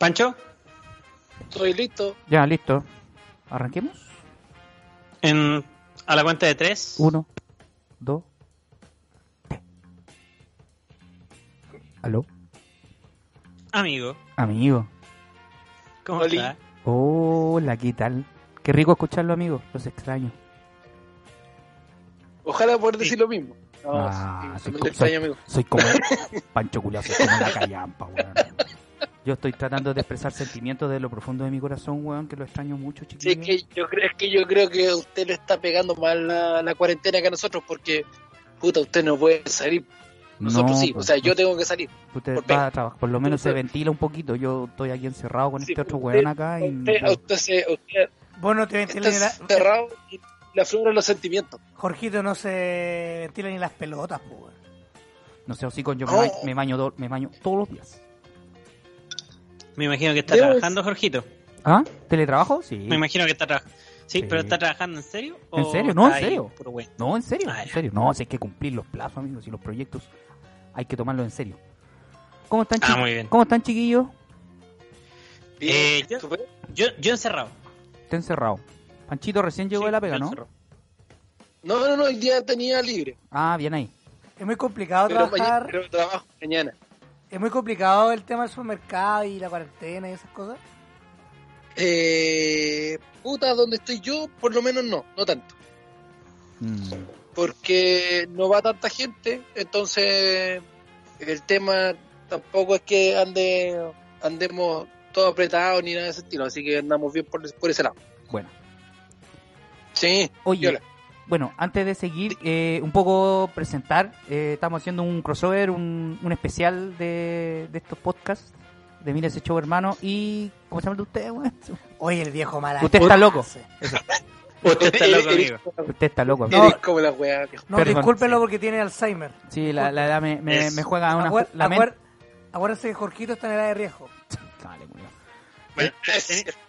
¿Pancho? Estoy listo. Ya, listo. ¿Arranquemos? En, a la cuenta de tres. Uno, dos, tres. ¿Aló? Amigo, Amigo. ¿cómo Oli. estás? Hola, ¿qué tal? Qué rico escucharlo, amigo. Los extraño. Ojalá poder decir lo mismo. No, Ah, sí, soy, co- extraño, soy- amigo. soy como Pancho Culiao, soy como la callampa, weón. Yo estoy tratando de expresar sentimientos de lo profundo de mi corazón, weón, que lo extraño mucho, Sí, chiquillo. es que yo creo, es que yo creo que usted le está pegando más la, la cuarentena que a nosotros porque puta usted no puede salir. Nosotros sí, o pues, sea, yo tengo que salir. Usted por va a trabajar, por lo menos se ventila un poquito. Yo estoy aquí encerrado con Sí, este otro usted- weón acá y Usted, usted, se, usted Vos no te ventilas ni la... cerrado y le afloran los sentimientos. Jorgito no se ventila ni las pelotas, weón. no sé, hocico, yo me, Oh. baño, me baño do- me baño todos los días. Me imagino que está Debo trabajando, Jorgito. ¿Ah? ¿Teletrabajo? Sí. Me imagino que está trabajando. ¿Sí? Sí. pero está trabajando en serio? ¿En serio? No, en serio. No, en serio, Ah, en serio. No, si hay que cumplir los plazos, amigos, y los proyectos hay que tomarlos en serio. ¿Cómo están, Ah, muy bien. ¿Cómo están, chiquillos? Bien, Eh, yo-. Yo, yo encerrado. Está encerrado. Panchito recién llegó Sí, de la pega, ¿no? No, no, no, el día tenía libre. Ah, bien ahí. Es muy complicado Pero, mañana, trabajar. pero trabajo mañana. Es muy complicado el tema del supermercado y la cuarentena y esas cosas. Eh, puta, donde estoy yo, por lo menos no, no tanto. Mm. Porque no va tanta gente, entonces el tema tampoco es que ande andemos todos apretados ni nada de ese estilo, así que andamos bien por, por ese lado. Bueno. Sí, Oye, Viola. Bueno, antes de seguir, eh, un poco presentar, eh, estamos haciendo un crossover, un, un especial de, de estos podcasts, de Mira ese show hermano, y... ¿Cómo se llama el de usted, weón? Oye, el viejo mala. Usted está loco. Usted está loco, amigo. Usted está loco. No. como la weá, viejo. No, Perdón, discúlpenlo sí. porque tiene Alzheimer. Sí, la, la edad me, me, me juega una... Acuer- la que Jorgito está en edad de riesgo. Dale, culiao. Bueno, Es ten- cierto.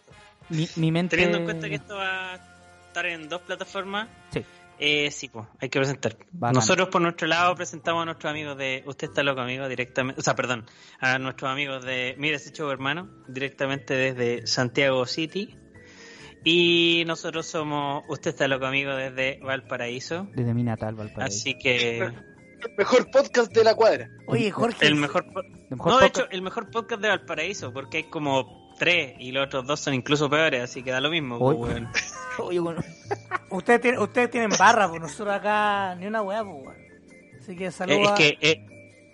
Mi, mi mente... teniendo en cuenta que esto va a estar en dos plataformas, Sí. eh, sí, pues, hay que presentar. Bacán. Nosotros por nuestro lado presentamos a nuestros amigos de Usted está loco, amigo, directamente, o sea, perdón, a nuestros amigos de Mira ese show, hermano, directamente desde Santiago City. Y nosotros somos Usted está loco, amigo, desde Valparaíso. Desde mi natal, Valparaíso. Así que El mejor podcast de la cuadra. Oye, Jorge. el mejor, po- De mejor no, de podcast- hecho, el mejor podcast de Valparaíso, porque hay como tres y los otros dos son incluso peores, así que da lo mismo. Oye. pues, Oye, bueno. Ustedes tienen, ustedes tienen barra, pues nosotros acá ni una weá, pues. Así que Eh, saluda, es que eh,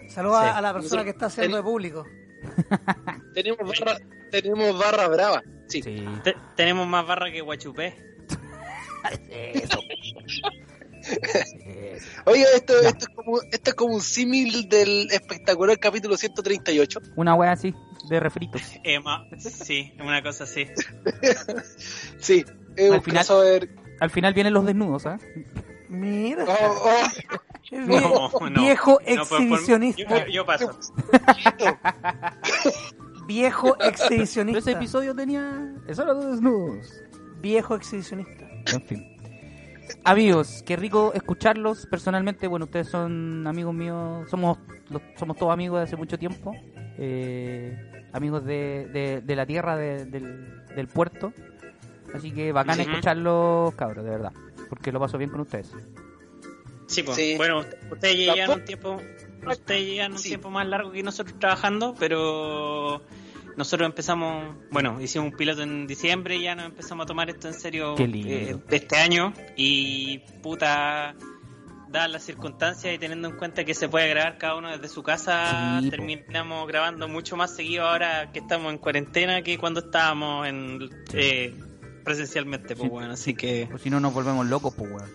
saluda sí. a la persona Nosotros- que está haciendo de público. Tenemos barra, tenemos barra brava. Sí. Sí. te- tenemos más barra que Guachupé. Eso. Oiga, esto, esto, es como, esto es como un símil del espectacular capítulo 138. Una wea así, de refritos. Eh, ma- sí, una cosa así. Sí, Al final-. Al final vienen los desnudos, ¿ah? Mira, Oh, oh, No, viejo, no. viejo No, por- por- exhibicionista. yo, yo paso. Viejo Pero ese exhibicionista. episodio tenía. Eso era los desnudos. Viejo exhibicionista. En fin. Amigos, qué rico escucharlos. Personalmente, bueno, ustedes son amigos míos. Somos los- somos todos amigos de hace mucho tiempo. Eh, amigos de, de, de la tierra, de- del, del puerto. Así que bacán Ujú. escucharlos, cabros, de verdad. Porque lo paso bien con ustedes. Sí, pues. Sí. Bueno, ustedes llegan un tiempo, ustedes llegan un Sí. tiempo más largo que nosotros trabajando, pero nosotros empezamos, bueno, hicimos un piloto en diciembre y ya nos empezamos a tomar esto en serio Qué lindo. eh, de este año y puta dadas las circunstancias y teniendo en cuenta que se puede grabar cada uno desde su casa, Sí, po. terminamos grabando mucho más seguido ahora que estamos en cuarentena que cuando estábamos en eh, presencialmente, pues Sí. bueno, así que O si no, nos volvemos locos, pues, weón.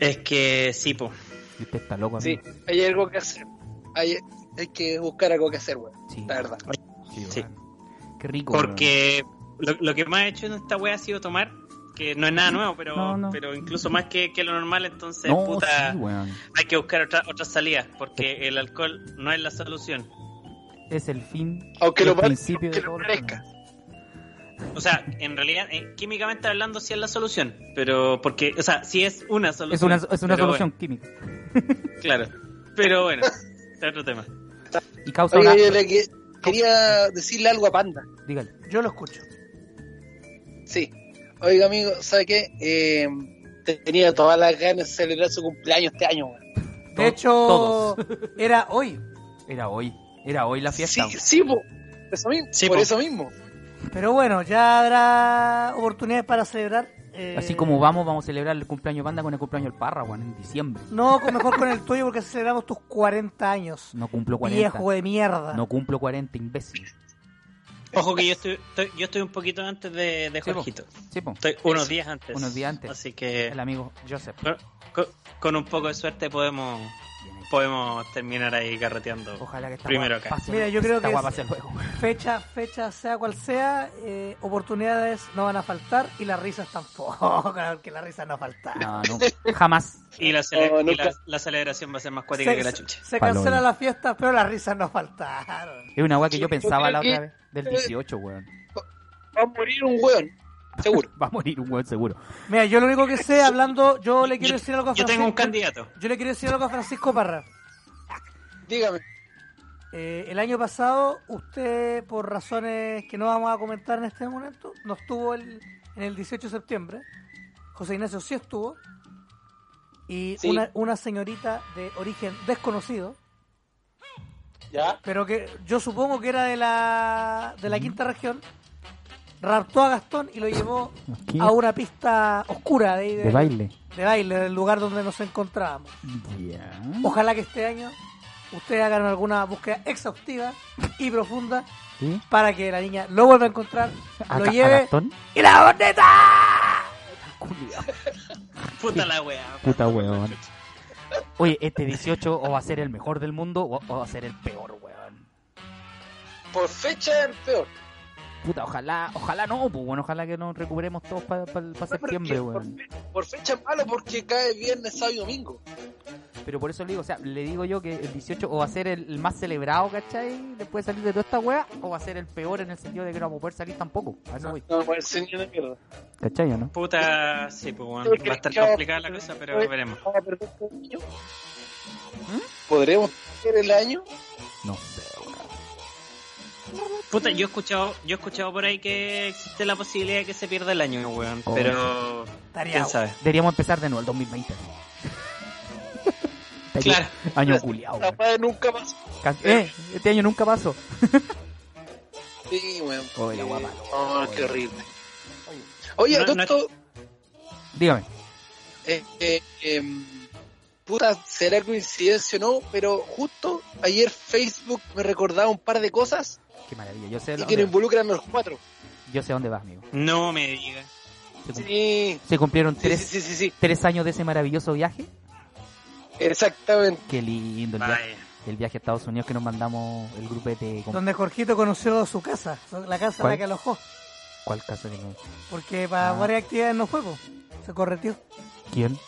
es que sí, pues. Usted está loco, Sí, amigo. hay algo que hacer. Hay, hay que buscar algo que hacer, weón. Sí, La verdad. sí, Sí. weón. Qué rico. weón. Porque lo, lo que más he hecho en esta wea ha sido tomar, que no es nada nuevo, pero, No, no. pero incluso más que, que lo normal, entonces, No, puta, sí, weón. hay que buscar otra- otras salidas, porque el alcohol no es la solución. Es el fin. Aunque lo, el pare- principio aunque de lo todo lo parezca. O sea, en realidad, eh, químicamente hablando, sí es la solución, pero porque, o sea, sí es una Es solución. una, es una solución química. claro, pero bueno, es otro tema. Y causa Oiga, una... yo le, que- quería decirle algo a Panda. Dígale. Yo lo escucho. Sí. Oiga, amigo, ¿sabe qué? Eh, tenía todas las ganas de celebrar su cumpleaños este año. De hecho, todos. era hoy. Era hoy. Era hoy la fiesta. Sí, sí, po. Eso mismo, Sí, por po. eso mismo. Pero bueno, ya habrá oportunidades para celebrar. eh, Así como vamos, vamos a celebrar el cumpleaños banda con el cumpleaños del Parra, en diciembre. No, con- mejor con el tuyo porque celebramos tus 40 años. No cumplo 40. Viejo de mierda. No cumplo 40, imbécil. Ojo que yo estoy, estoy- yo estoy un poquito antes de, de Sí. Jorgito. Sí, po. Estoy unos días antes. Unos días antes. Así que El amigo Joseph. con- con un poco de suerte podemos podemos terminar ahí carreteando. Ojalá que Primero acá. Mira, yo creo que es-. Fecha, fecha, sea cual sea, eh, oportunidades no van a faltar y las risas tampoco, porque las risas no faltan. No, no, jamás. Y, la, cele- No, y la, la celebración va a ser más cuática que la chucha. se cancela la fiesta, pero las risas no faltaron. Es una weá que yo Yo pensaba la otra vez. Del 18, weón. Va a morir un weón, seguro. Va a morir un weón seguro. Mira, yo lo único que sé, hablando, yo le quiero Yo, decir algo a yo Francisco. tengo un candidato. Yo le quiero decir algo a Francisco Parra. Dígame. Eh, el año pasado, usted, por razones que no vamos a comentar en este momento, no estuvo el- en el 18 de septiembre. José Ignacio sí estuvo. Y Sí. una, una señorita de origen desconocido, ¿Ya? pero que yo supongo que era de la, de la quinta región, raptó a Gastón y lo llevó ¿Qué? a una pista oscura de, ahí De baile. de baile, del lugar donde nos encontrábamos. Ya. Ojalá que este año ustedes hagan alguna búsqueda exhaustiva y profunda ¿Sí? para que la niña lo vuelva a encontrar, ¿A, lo lleve Gastón? y la boneta. Puta la wea. Puta weón. Oye, este 18 o va a ser el mejor del mundo o, o va a ser el peor, weón. Por fecha el peor. Puta, ojalá, ojalá no, pues bueno, ojalá que nos recuperemos todos para septiembre, Por, weón. fe- por fecha es malo porque cae viernes, sábado y domingo. Pero por eso le digo, o sea, le digo yo que el 18 o va a ser el, el más celebrado, ¿cachai? Después de salir de toda esta wea, o va a ser el peor en el sentido de que no vamos a poder salir tampoco. A eso voy. No, pues el señor de mierda. ¿Cachai o no? Puta, sí, pues bueno, va a estar complicada la cosa, pero veremos. ¿Vamos a perder todo el año? ¿Podremos perder el año? No sé. Puta, yo he escuchado, yo he escuchado por ahí que existe la posibilidad de que se pierda el año, weón. Oh. Pero Estaría quién sabe. Deberíamos empezar de nuevo el 2020. Este Claro. Año madre nunca. Can- Eh, este año nunca pasó. Sí, weón. Oye, la guapa. Oh, qué horrible. Oye, No, doctor, Dígame. eh, eh, em, puta, será coincidencia o no, pero justo ayer Facebook me recordaba un par de cosas Qué maravilla. Yo sé, y dónde que nos involucran a los cuatro. Yo sé dónde vas, amigo. No me digas. Se, cum- Sí, se cumplieron tres, sí, sí, sí, sí. tres años de ese maravilloso viaje. exactamente. Qué lindo el viaje, Vaya. el viaje a Estados Unidos que nos mandamos el grupete. con- Donde Jorgito conoció su casa, la casa en la que alojó. ¿Cuál no? Porque para Ah. varias actividades no fue, se correteó. ¿Quién?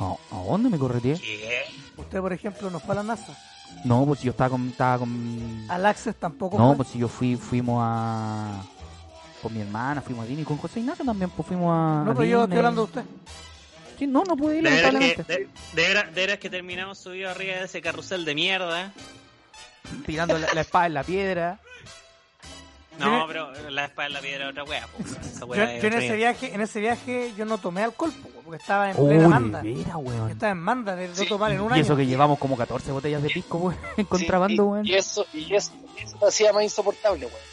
¿A, ¿A dónde me correteé? ¿Qué? Usted, por ejemplo, no fue a la NASA. No, pues si yo estaba con... Estaba con... Al Access tampoco No, fue. pues si yo fui, fuimos a... Con mi hermana, fuimos a Disney, con José Ignacio también, pues fuimos a... no, a pero yo estoy hablando de usted. Sí, no, no pude ir, De veras, que, lamentablemente. de, de veras- de veras que terminamos subido arriba de ese carrusel de mierda. Tirando la, la espada en la piedra. No, pero la espada en la piedra es otra wea. po, weón. Esa Yo, wea es yo en ese viaje, en ese viaje yo no tomé alcohol, po, porque estaba en Oh, plena manda. veras, weón. Estaba en manda de no Sí, tomar en un Y año. eso que llevamos como 14 botellas de pisco, weón, en contrabando, Sí, weón. y, y eso, y eso, eso lo hacía más insoportable, weón.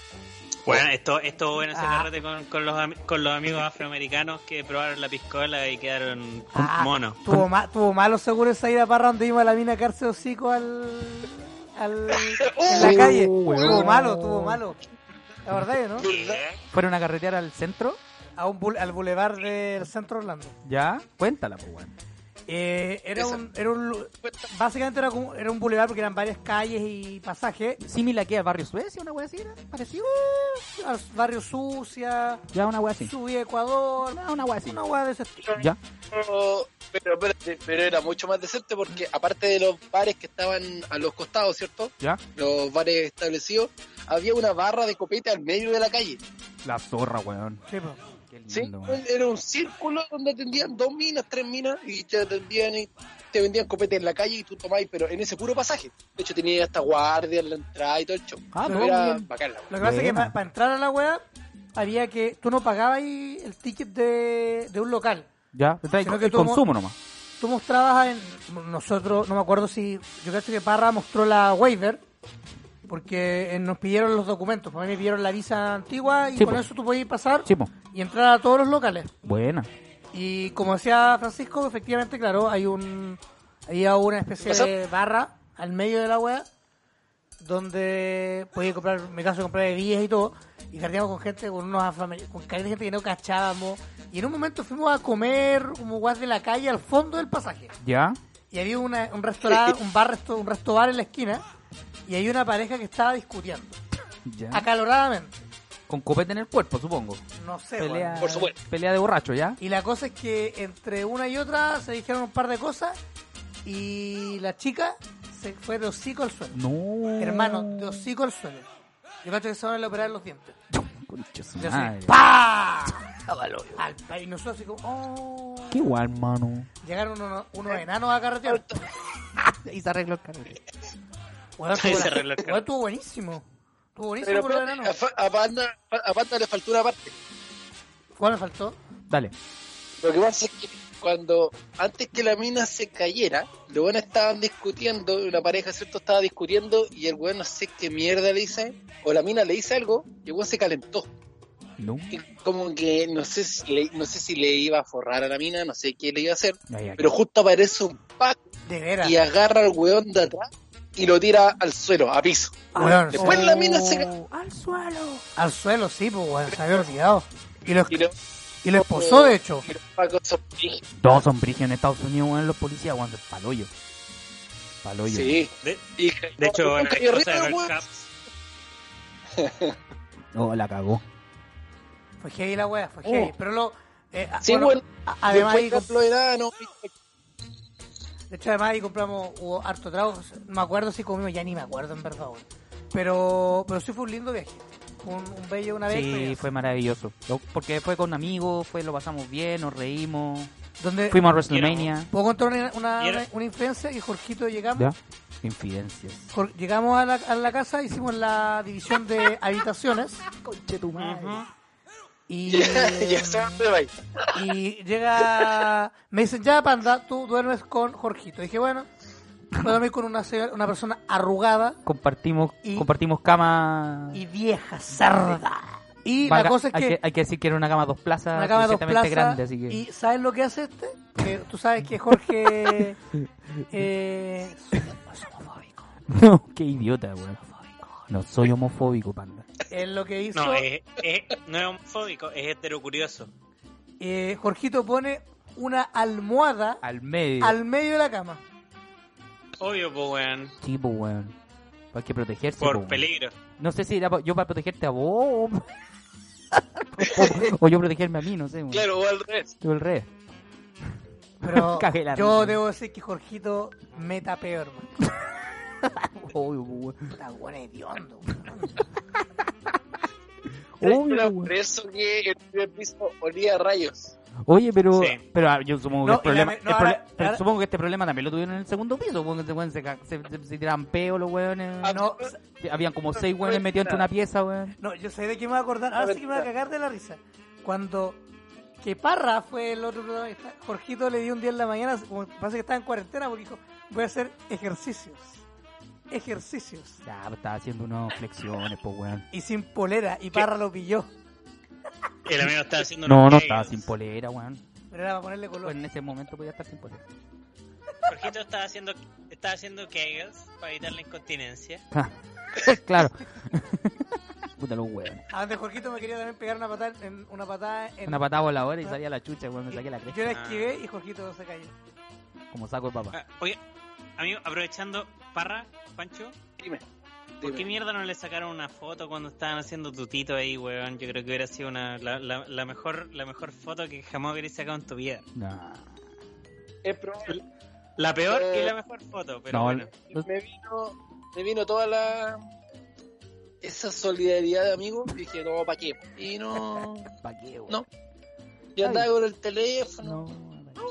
Bueno, esto, esto bueno ese Ah. carrete con, con, los, con los amigos afroamericanos que probaron la piscola y quedaron Ah, monos. Tuvo, ma- tuvo malo seguro esa ida para donde iba la mina cárcel hocico al, al en la Oh, calle. Tuvo malo, tuvo malo. La verdad, ¿no? Fueron a carretear al centro. A un bul- al bulevar del centro Orlando. Ya, cuéntala, pues, weón. Eh, era Esa- un, era un, básicamente era, como- era un bulevar porque eran varias calles y pasajes. Similar que al barrio Suecia, una wea así, ¿era? Parecido. al Barrio Sucia, Ya, una wea así. Subí Ecuador, Ya, una wea así. una hueá de ese estilo. Ya. Pero, pero, pero era mucho más decente porque aparte de los bares que estaban a los costados, ¿cierto? Ya. Los bares establecidos, había una barra de copete al medio de la calle. La zorra, weón. Sí. Qué ¿sí? lindo, weón. Era un círculo donde atendían dos minas, tres minas y te atendían y te vendían copete en la calle y tú tomabas, pero en ese puro pasaje. De hecho, tenía hasta guardia en la entrada y todo el show. Ah, Pero no, era bacán la Lo que pasa es que para entrar a la wea había que tú no pagabas ahí el ticket de, de un local. Ya, está Sino el, que el consumo nomás. Tú mostrabas en nosotros, no me acuerdo si yo creo que Parra mostró la waiver porque eh, nos pidieron los documentos, a mí me pidieron la visa antigua y Sí, con po. eso tú podías pasar Sí, y entrar a todos los locales. Buena. Y como decía Francisco, efectivamente, claro, hay un había una especie de barra al medio de la wea donde podía comprar, en mi caso comprar bebidas y todo, y carteamos con gente, con unos con gente que no cachábamos, y en un momento fuimos a comer como guas de la calle al fondo del pasaje. Ya. Y había una- un restaurante, un bar, resto, un resto bar en la esquina, y hay una pareja que estaba discutiendo, Ya. acaloradamente. Con copete en el cuerpo, supongo. No sé, Pelea. Por supuesto. pelea de borracho, ¿ya? Y la cosa es que entre una y otra se dijeron un par de cosas y la chica se fue de hocico al suelo. No. Hermano, de hocico al suelo. Yo cacho que se van a operar los dientes. Yo así, madre. ¡pa! Al pa- y nosotros así como, oh. Qué igual, mano. Llegaron unos, unos enanos a carretear. y se arregló el carrete. Ahí estuvo, buenísimo. Estuvo buenísimo Pero por enanos. a, Panda, a le faltó una parte. ¿Cuál me faltó? Dale. Lo que pasa es que cuando, antes que la mina se cayera, los buenos estaban discutiendo, una pareja, ¿cierto? Estaba discutiendo y el weón no sé qué mierda le dice, o la mina le dice algo, y el weón se calentó. No. Y como que no sé si le, no sé si le iba a forrar a la mina, no sé qué le iba a hacer, pero justo aparece un pack De veras. y agarra al weón de atrás y lo tira al suelo, a piso. Weón, Después la mina se Al suelo. Al suelo, sí, pues, weón, se había olvidado. Y lo, y lo, y lo esposó, de hecho. son. Todos son brígidos en Estados Unidos, weón, los policías, de paloyo. Paloyo. Sí. De, Y, de hecho, no, de weón. Caps, Oh, la cagó. Fue heavy la wea, fue Oh. heavy. Pero lo. eh, Sí, bueno, bueno, además, después los enanos, de hecho, además ahí compramos hubo harto trago. No me acuerdo si comimos, ya ni me acuerdo en verdad. Pero, pero sí fue un lindo viaje. Un, un bello, una vez. Sí, fue maravilloso. Lo- Porque fue con amigos, fue, lo pasamos bien, nos reímos. Donde, Fuimos a WrestleMania. ¿Puedo contar una, una, Y una, infidencia? Que Jorgito llegamos. ¿Ya? Infidencias. Jor- llegamos a la, a la casa, hicimos la división de habitaciones. Conche tu. Y, ya, va. y llega, me dicen, ya panda, tú duermes con Jorgito. dije, bueno, voy a dormir con una, señora- una persona arrugada Compartimos, Y- compartimos cama. y vieja, cerda. Y Vaga- la cosa es hay, que, que, hay que decir que era una cama dos plazas, una cama de dos suficientemente plazas, grande, así que. y ¿sabes lo que hace este? Que tú sabes que Jorge eh, es homofóbico. No, qué idiota, weón. No soy homofóbico, panda. Él lo que hizo, No, es, es- no es homofóbico, es heterocurioso. eh, Jorgito pone una almohada Al medio. al medio de la cama. Obvio, pues, weón. tipo, weón. Hay que protegerse. po, Por weón. peligro. No sé si era yo para protegerte a vos. o, o yo protegerme a mí, no sé, weón. Claro, o al revés. Tú el rey. Pero yo debo decir que Jorgito meta peor, man. Obvio, weón. Puta, weón, hediondo, por eso que el primer piso olía a rayos. Oye, pero, Sí. pero ah, yo supongo que No, el problema, me- no, el ahora- prole- pero ahora- supongo que este problema también lo tuvieron en el segundo piso, porque se, se, se, se- tiraban peo los weones. Ah, No, Habían como seis weones metidos entre una pieza, weón. no, yo sé de qué me voy a acordar. Ahora sí que me voy a cagar de la risa. Cuando que Parra fue el otro protagonista, Jorgito le dio un día en la mañana, como parece que estaba en cuarentena, porque dijo, voy a hacer ejercicios. Ejercicios. Ya, pues, estaba haciendo unas flexiones, pues weón. Y sin polera, y Parra lo pilló. El amigo está haciendo No, unos no kegels. estaba sin polera, weón. Pero era para ponerle color. Pues en ese momento podía estar sin polera. Jorgito estaba haciendo, estaba haciendo kegels para evitar la incontinencia. claro. Puta los weones. A donde Jorgito me quería también pegar una patada en una patada en Una patada voladora y salía la chucha, weón. Me saqué la Yo cresta. la esquivé y Jorgito se cayó. Como saco de papá. Ah, oye, amigo, aprovechando, Parra, Pancho, Dime. ¿por qué mierda no le sacaron una foto cuando estaban haciendo tutito ahí, weón? Yo creo que hubiera sido una, la, la, la mejor la mejor foto que jamás hubierais sacado en tu vida. Nah. Es probable. La peor Eh, y la mejor foto, pero no, bueno. me vino, me vino toda la esa solidaridad de amigos y dije, no, ¿para qué? Y no, ¿Para qué, weón? No. yo andaba con el teléfono, No,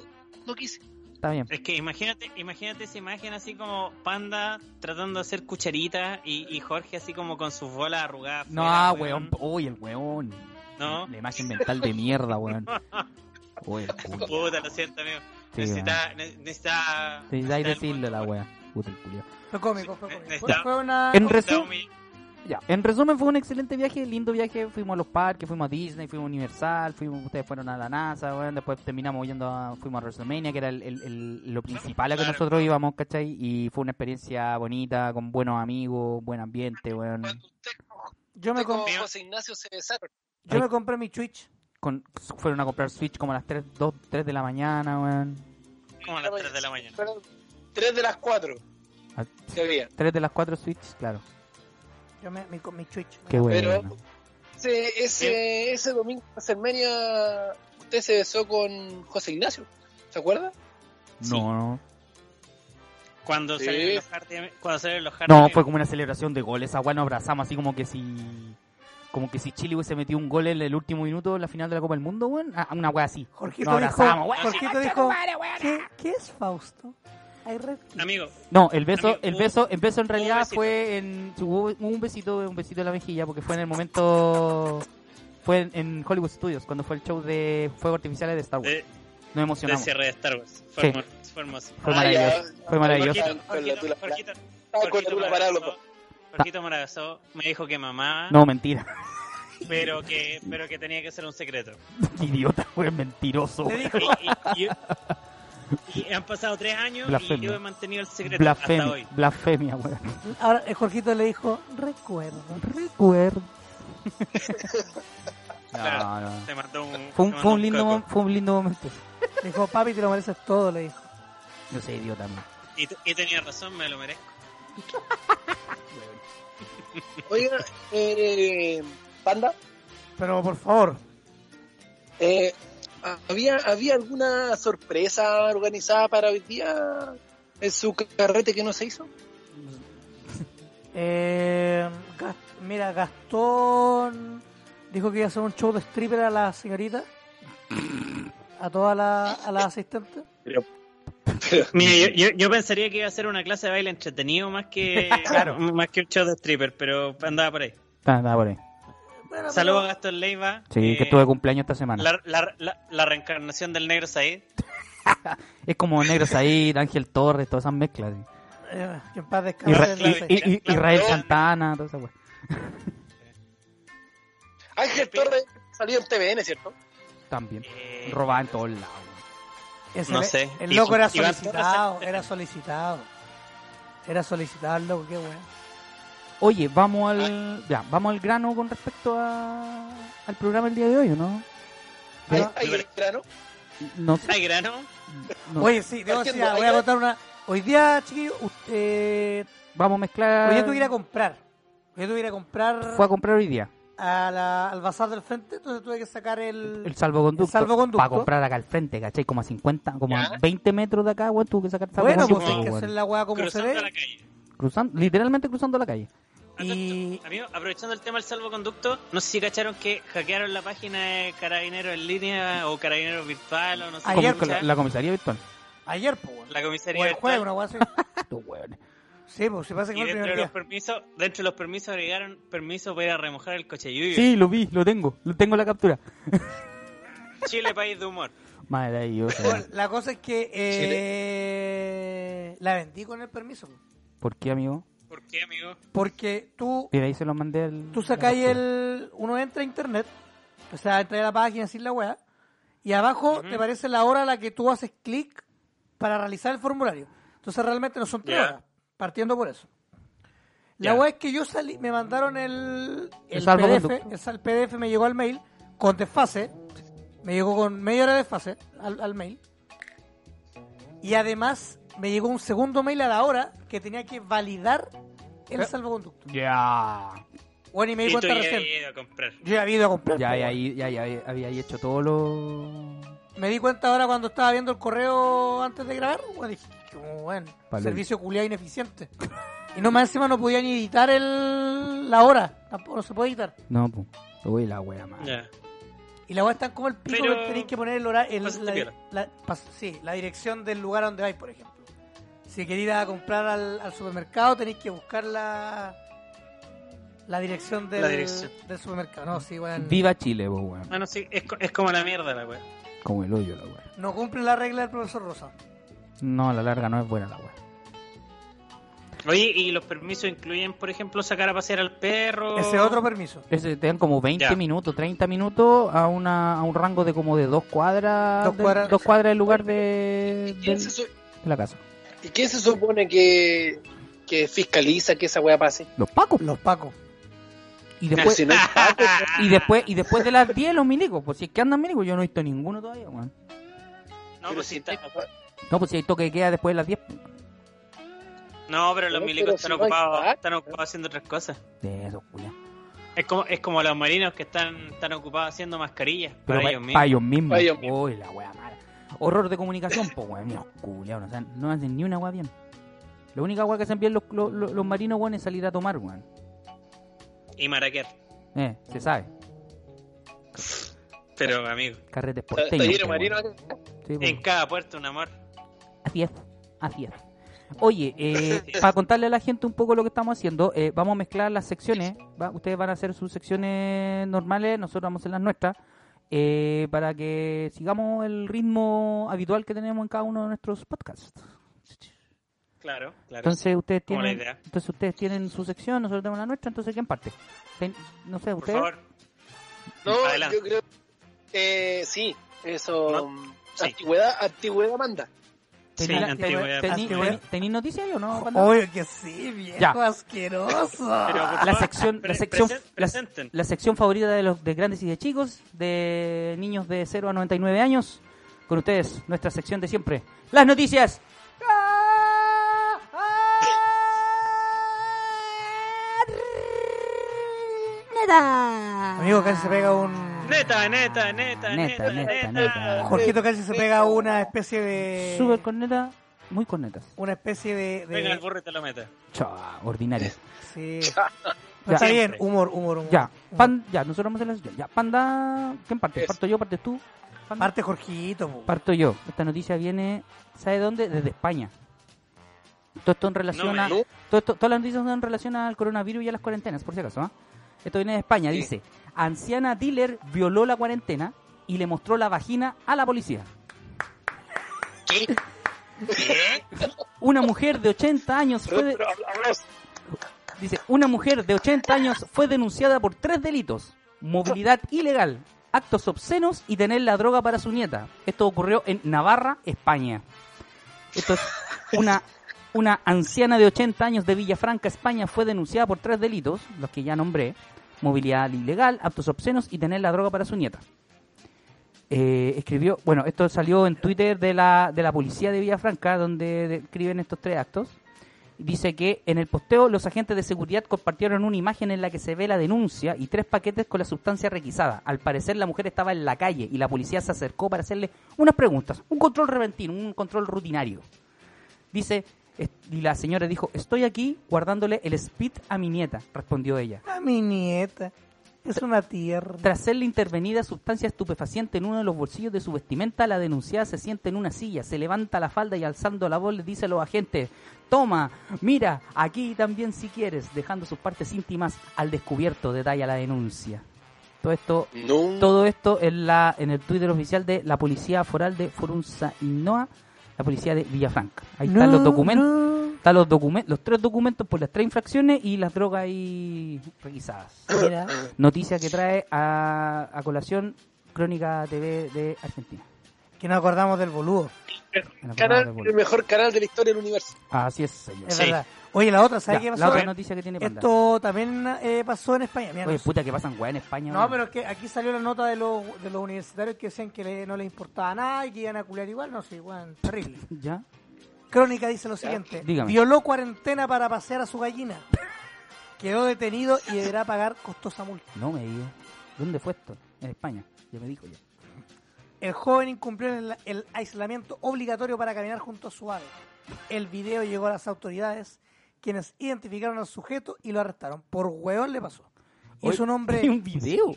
no quise. Está bien. Es que imagínate, imagínate esa imagen así como Panda tratando de hacer cucharitas y, y Jorge así como con sus bolas arrugadas. No, afuera, weón. Uy, el weón. No. La imagen mental de mierda, weón. Uy, el culo. Puta, lo siento, amigo. Sí, necesita, ne- necesita, necesita mundo- la wea. Puta el culo. Fue cómico, fue cómico. Fue, fue una... En resumen, Ya, en resumen fue un excelente viaje, lindo viaje, fuimos a los parques, fuimos a Disney, fuimos a Universal, fuimos, ustedes fueron a la NASA, weón, después terminamos yendo a, fuimos a WrestleMania, que era el, el- el- lo principal a que nosotros íbamos, ¿cachai? Y fue una experiencia bonita, con buenos amigos, buen ambiente, usted, Yo me, usted con com- José Ignacio se besaron. yo me compré mi Twitch. Con, fueron a comprar Switch como a las 3, 2, 3 de la mañana, weón. como a las 3 de la mañana. Fueron Tres de las cuatro A- que había. 3 de las 4 Switch, claro. Yo me, mi, con mi Twitch. Qué Pero- bueno. Ese, ese, ese domingo en WrestleMania, usted se besó con José Ignacio. ¿Se acuerda? No, no. Cuando Sí. salieron los Hardy, cuando salieron los Hardy, No, fue como una celebración de goles. Weá nos abrazamos así como que si. Como que si Chile hubiese metido un gol en el último minuto en la final de la Copa del Mundo, weón. Ah, Una weá así. Jorgito Nos dijo. Jorgito dijo ¿qué, ¿qué es Fausto? Hay red- Amigo, No, el beso, Amigo, el beso, el beso en realidad fue en. Hubo hubo un besito, un besito en la mejilla, porque fue en el momento. Fue en, en Hollywood Studios, cuando fue el show de fuegos artificiales de Star Wars. de, Nos de emocionamos. cierre de Star Wars. Fue, Sí. hermoso, fue hermoso. Fue maravilloso. ya. Fue maravilloso. Jorgito, me dijo que mamá, No, mentira. pero que pero que tenía que ser un secreto. Idiota, weón, mentiroso. Y, y- y- y han pasado tres años Blasfemia. y yo he mantenido el secreto hasta Blasfemia, hoy. blasfemia, weón. ahora el Jorgito le dijo, recuerdo. Recuerdo. Claro. No, no. Se mandó un, Fue un, fue lindo, fue un lindo momento. Le dijo, papi, te lo mereces todo, le dijo. No sé, idiota, no. Y, y tenía razón, me lo merezco. Oiga, eh, Panda, Pero por favor, eh, ¿había, ¿había alguna sorpresa organizada para hoy día en su carrete que no se hizo? eh, mira, Gastón dijo que iba a hacer un show de stripper a la señorita. A todas las a las asistentes. Mira, yo, yo, yo pensaría que iba a ser una clase de baile entretenido más que más que un show de stripper, pero andaba por ahí. Está por ahí. Saludos a Gastón Leiva. Sí, eh, que estuve de cumpleaños esta semana. la, la, la, la reencarnación del negro Said. Es como Negro Said, Ángel Torres, todas esas mezclas. sí. eh, que en paz descanse. no sé. y- y- y- Israel. Santana, toda esa. Ángel Torres salió en TVN, ¿cierto? También. Eh, Robada en todos lados. Ese No sé. El loco era solicitado, era solicitado. Era solicitado el loco, qué bueno. Oye, vamos al, ya, vamos al grano con respecto a, al programa el día de hoy, ¿o no? Ahí el grano. no sé. Hay grano. no- Oye, sí, debo decir, voy a contar una. Hoy día, chiquillos, usted. vamos a mezclar. Hoy día tuve que ir a comprar. Hoy día tuve que ir a comprar Fue a comprar hoy día a la- al bazar del frente, entonces tuve que sacar el. el salvoconducto. El salvoconducto. Para comprar acá al frente, ¿cachai? Como a 50, como a Ya. 20 metros de acá, weón, tuve que sacar el bueno, pues salvoconducto, hay que hacer la weá como se cruzando la ve. Cruzando, literalmente cruzando la calle. Y. Amigo, aprovechando el tema del salvoconducto, no sé si cacharon que hackearon la página de Carabineros en línea o Carabineros virtual o no sé Ayer, se la, comisaría virtual. Ayer, pues, weón. la O comisaría el virtual. jueves, una. Estos weones. Sí, pues, si pasa que Y el dentro de los permisos, dentro de los permisos agregaron permiso para ir a remojar el coche Yuyo. Sí, lo vi, lo tengo. Lo tengo en la captura. Chile, país de humor. Maravilloso. Bueno, la cosa es que eh, la vendí con el permiso. ¿Por qué, amigo? ¿Por qué, amigo? Porque tú, Mira, ahí se lo mandé al... tú sacáis el. Uno entra a internet, o sea, entra a la página sin la weá, y abajo te aparece la hora a la que tú haces clic para realizar el formulario. Entonces realmente no son tres horas, partiendo por eso. La Ya. weá es que yo salí, me mandaron el, El. PDF, el, PDF me llegó al mail con desfase, me llegó con media hora de desfase al, al mail. Y además me llegó un segundo mail a la hora que tenía que validar el Eh. salvoconducto. Ya. Bueno, y me di cuenta ya recién. habías ido a comprar. Yo ya había ido a comprar. Ya, ya, ya, ya, había hecho todo lo... Me di cuenta ahora cuando estaba viendo el correo antes de grabar. weón, dije, como bueno, servicio culiado ineficiente. y no más encima no podía ni editar el, la hora. Tampoco no se puede editar. No, pues. Uy, la wea, man. Ya. Y la weá está como el pico Pero- que tenéis que poner el horario, la, la- sí, la dirección del lugar donde vais, por ejemplo. Si queréis ir a comprar al, al supermercado, tenéis que buscar la, la dirección del, La dirección. del supermercado. No, sí, weón. Viva Chile, pues, weón. Bueno, sí, es, co- es como la mierda la wea. Como el hoyo, la weón. No cumple la regla del profesor Rosa. No, a la larga no es buena la weón. Oye, ¿y los permisos incluyen, por ejemplo, sacar a pasear al perro? Ese otro permiso. Ese, te dan como 20 Ya. minutos, 30 minutos a, una, a un rango de como de dos cuadras. Dos cuadras. dos cuadras del lugar de, ¿Y quién, del- se, su- de la casa. Y quién se supone que, que fiscaliza que esa weá pase? Los pacos. Los pacos. Y después, Si no es Paco, y después, y después de las 10 los milicos. Pues si es que andan milicos, yo no he visto ninguno todavía, weón. No, pues si está- No, pues si hay toque de queda después de las 10. no, pero los No, milicos pero están si ocupados, están ocupados haciendo otras cosas. De eso, culia. Es como, es como los marinos que están, están ocupados haciendo mascarillas Pero para pa- ellos mismos. pa' ellos mismos. Pa' ellos mismos. Uy, la wea mala. Horror de comunicación, pues, weón. Mira, culiao, o sea, no hacen ni una wea bien. La única wea que hacen bien los, los, los- los marinos, weón, es salir a tomar, weón. Y maraquer. Eh, se sabe. Pero, amigo, Carretes porteños. marino weón. Sí, en cada puerto un amor. Así es, así es. Oye, eh, para contarle a la gente un poco lo que estamos haciendo, eh, vamos a mezclar las secciones. ¿va? Ustedes van a hacer sus secciones normales, nosotros vamos a hacer las nuestras, eh, para que sigamos el ritmo habitual que tenemos en cada uno de nuestros podcasts. Claro, claro. Entonces ustedes tienen, idea. entonces ustedes tienen su sección, nosotros tenemos la nuestra. Entonces quién parte? Ten- no sé, Por ustedes. favor. No, Adelante. yo creo que sí, eso. No, mm, sí. Antigüedad, antigüedad manda. Sí, ¿Tení- tení- antigüedad. tení- ¿Tení noticias o no? Obvio que sí, viejo Ya. asqueroso. La sección, la sección, la, la sección favorita de los de grandes y de chicos, de niños de 0 a 99 años. Con ustedes, nuestra sección de siempre. Las noticias. Amigo, casi se pega un. Neta, neta, neta, Neta, neta, neta, neta. neta. Jorgito casi se pega una especie de. Super corneta, muy cornetas. Una especie de. de- Venga, el burro y te lo mete. Chao, ordinario. Sí. Ya. Está bien, humor, humor, humor. Ya, Humor. pan, ya, nosotros vamos a hacer la. Ya, panda, ¿quién parte? ¿Parto yo, partes tú? Panda. Parte Jorgito. Parto yo. Esta noticia viene, ¿sabe dónde? Desde España. Todo esto en relación No, a... todo esto- todas las noticias son en relación al coronavirus y a las cuarentenas, por si acaso. ¿ah? Esto viene de España, Sí. dice. Anciana dealer violó la cuarentena y le mostró la vagina a la policía. ¿Qué? Una mujer de 80 años fue... De-. Dice, una mujer de 80 años fue denunciada por tres delitos. Movilidad ilegal, actos obscenos y tener la droga para su nieta. Esto ocurrió en Navarra, España. Esto es una, una anciana de 80 años de Villafranca, España, fue denunciada por tres delitos, los que ya nombré. Movilidad ilegal, actos obscenos y tener la droga para su nieta. Eh, escribió, bueno, esto salió en Twitter de la, de la policía de Villafranca, donde describen estos tres actos. Dice que en el posteo los agentes de seguridad compartieron una imagen en la que se ve la denuncia y tres paquetes con la sustancia requisada. Al parecer la mujer estaba en la calle y la policía se acercó para hacerle unas preguntas, un control repentino, un control rutinario. Dice, y la señora dijo, estoy aquí guardándole el speed a mi nieta, respondió ella. A mi nieta. Es una tierra. Tras serle intervenida sustancia estupefaciente en uno de los bolsillos de su vestimenta, la denunciada se sienta en una silla, se levanta la falda y alzando la voz le dice a los agentes, toma, mira, aquí también si quieres, dejando sus partes íntimas al descubierto, detalla la denuncia. Todo esto, No. todo esto en, la, en el Twitter oficial de la Policía Foral de Forunza Innoa, la Policía de Villafranca. Ahí están los documentos. Están los documentos, los tres documentos por las tres infracciones y las drogas ahí requisadas. Mira. Noticia que trae a, a colación Crónica TV de Argentina. Que nos acordamos del boludo. La Canal, el mejor canal de la historia del universo. Así es, señor. Es Sí. verdad. Oye, la otra, ¿sabes Ya, qué la pasó? otra noticia que tiene Panda. Esto también eh, pasó en España. Mira, Oye, no- puta, que pasan weá en España. No, pero es que aquí salió la nota de los, de los universitarios que decían que le- no les importaba nada y que iban a culiar igual. No sé, weón, terrible. ¿Ya? Crónica dice lo siguiente. Dígame. Violó cuarentena para pasear a su gallina. Quedó detenido y deberá pagar costosa multa. No me digas. ¿Dónde fue esto? En España. Ya me dijo ya. El joven incumplió el, el aislamiento obligatorio para caminar junto a su ave. El video llegó a las autoridades, quienes identificaron al sujeto y lo arrestaron. Por hueón le pasó. Y Oye, su nombre... Hay un video.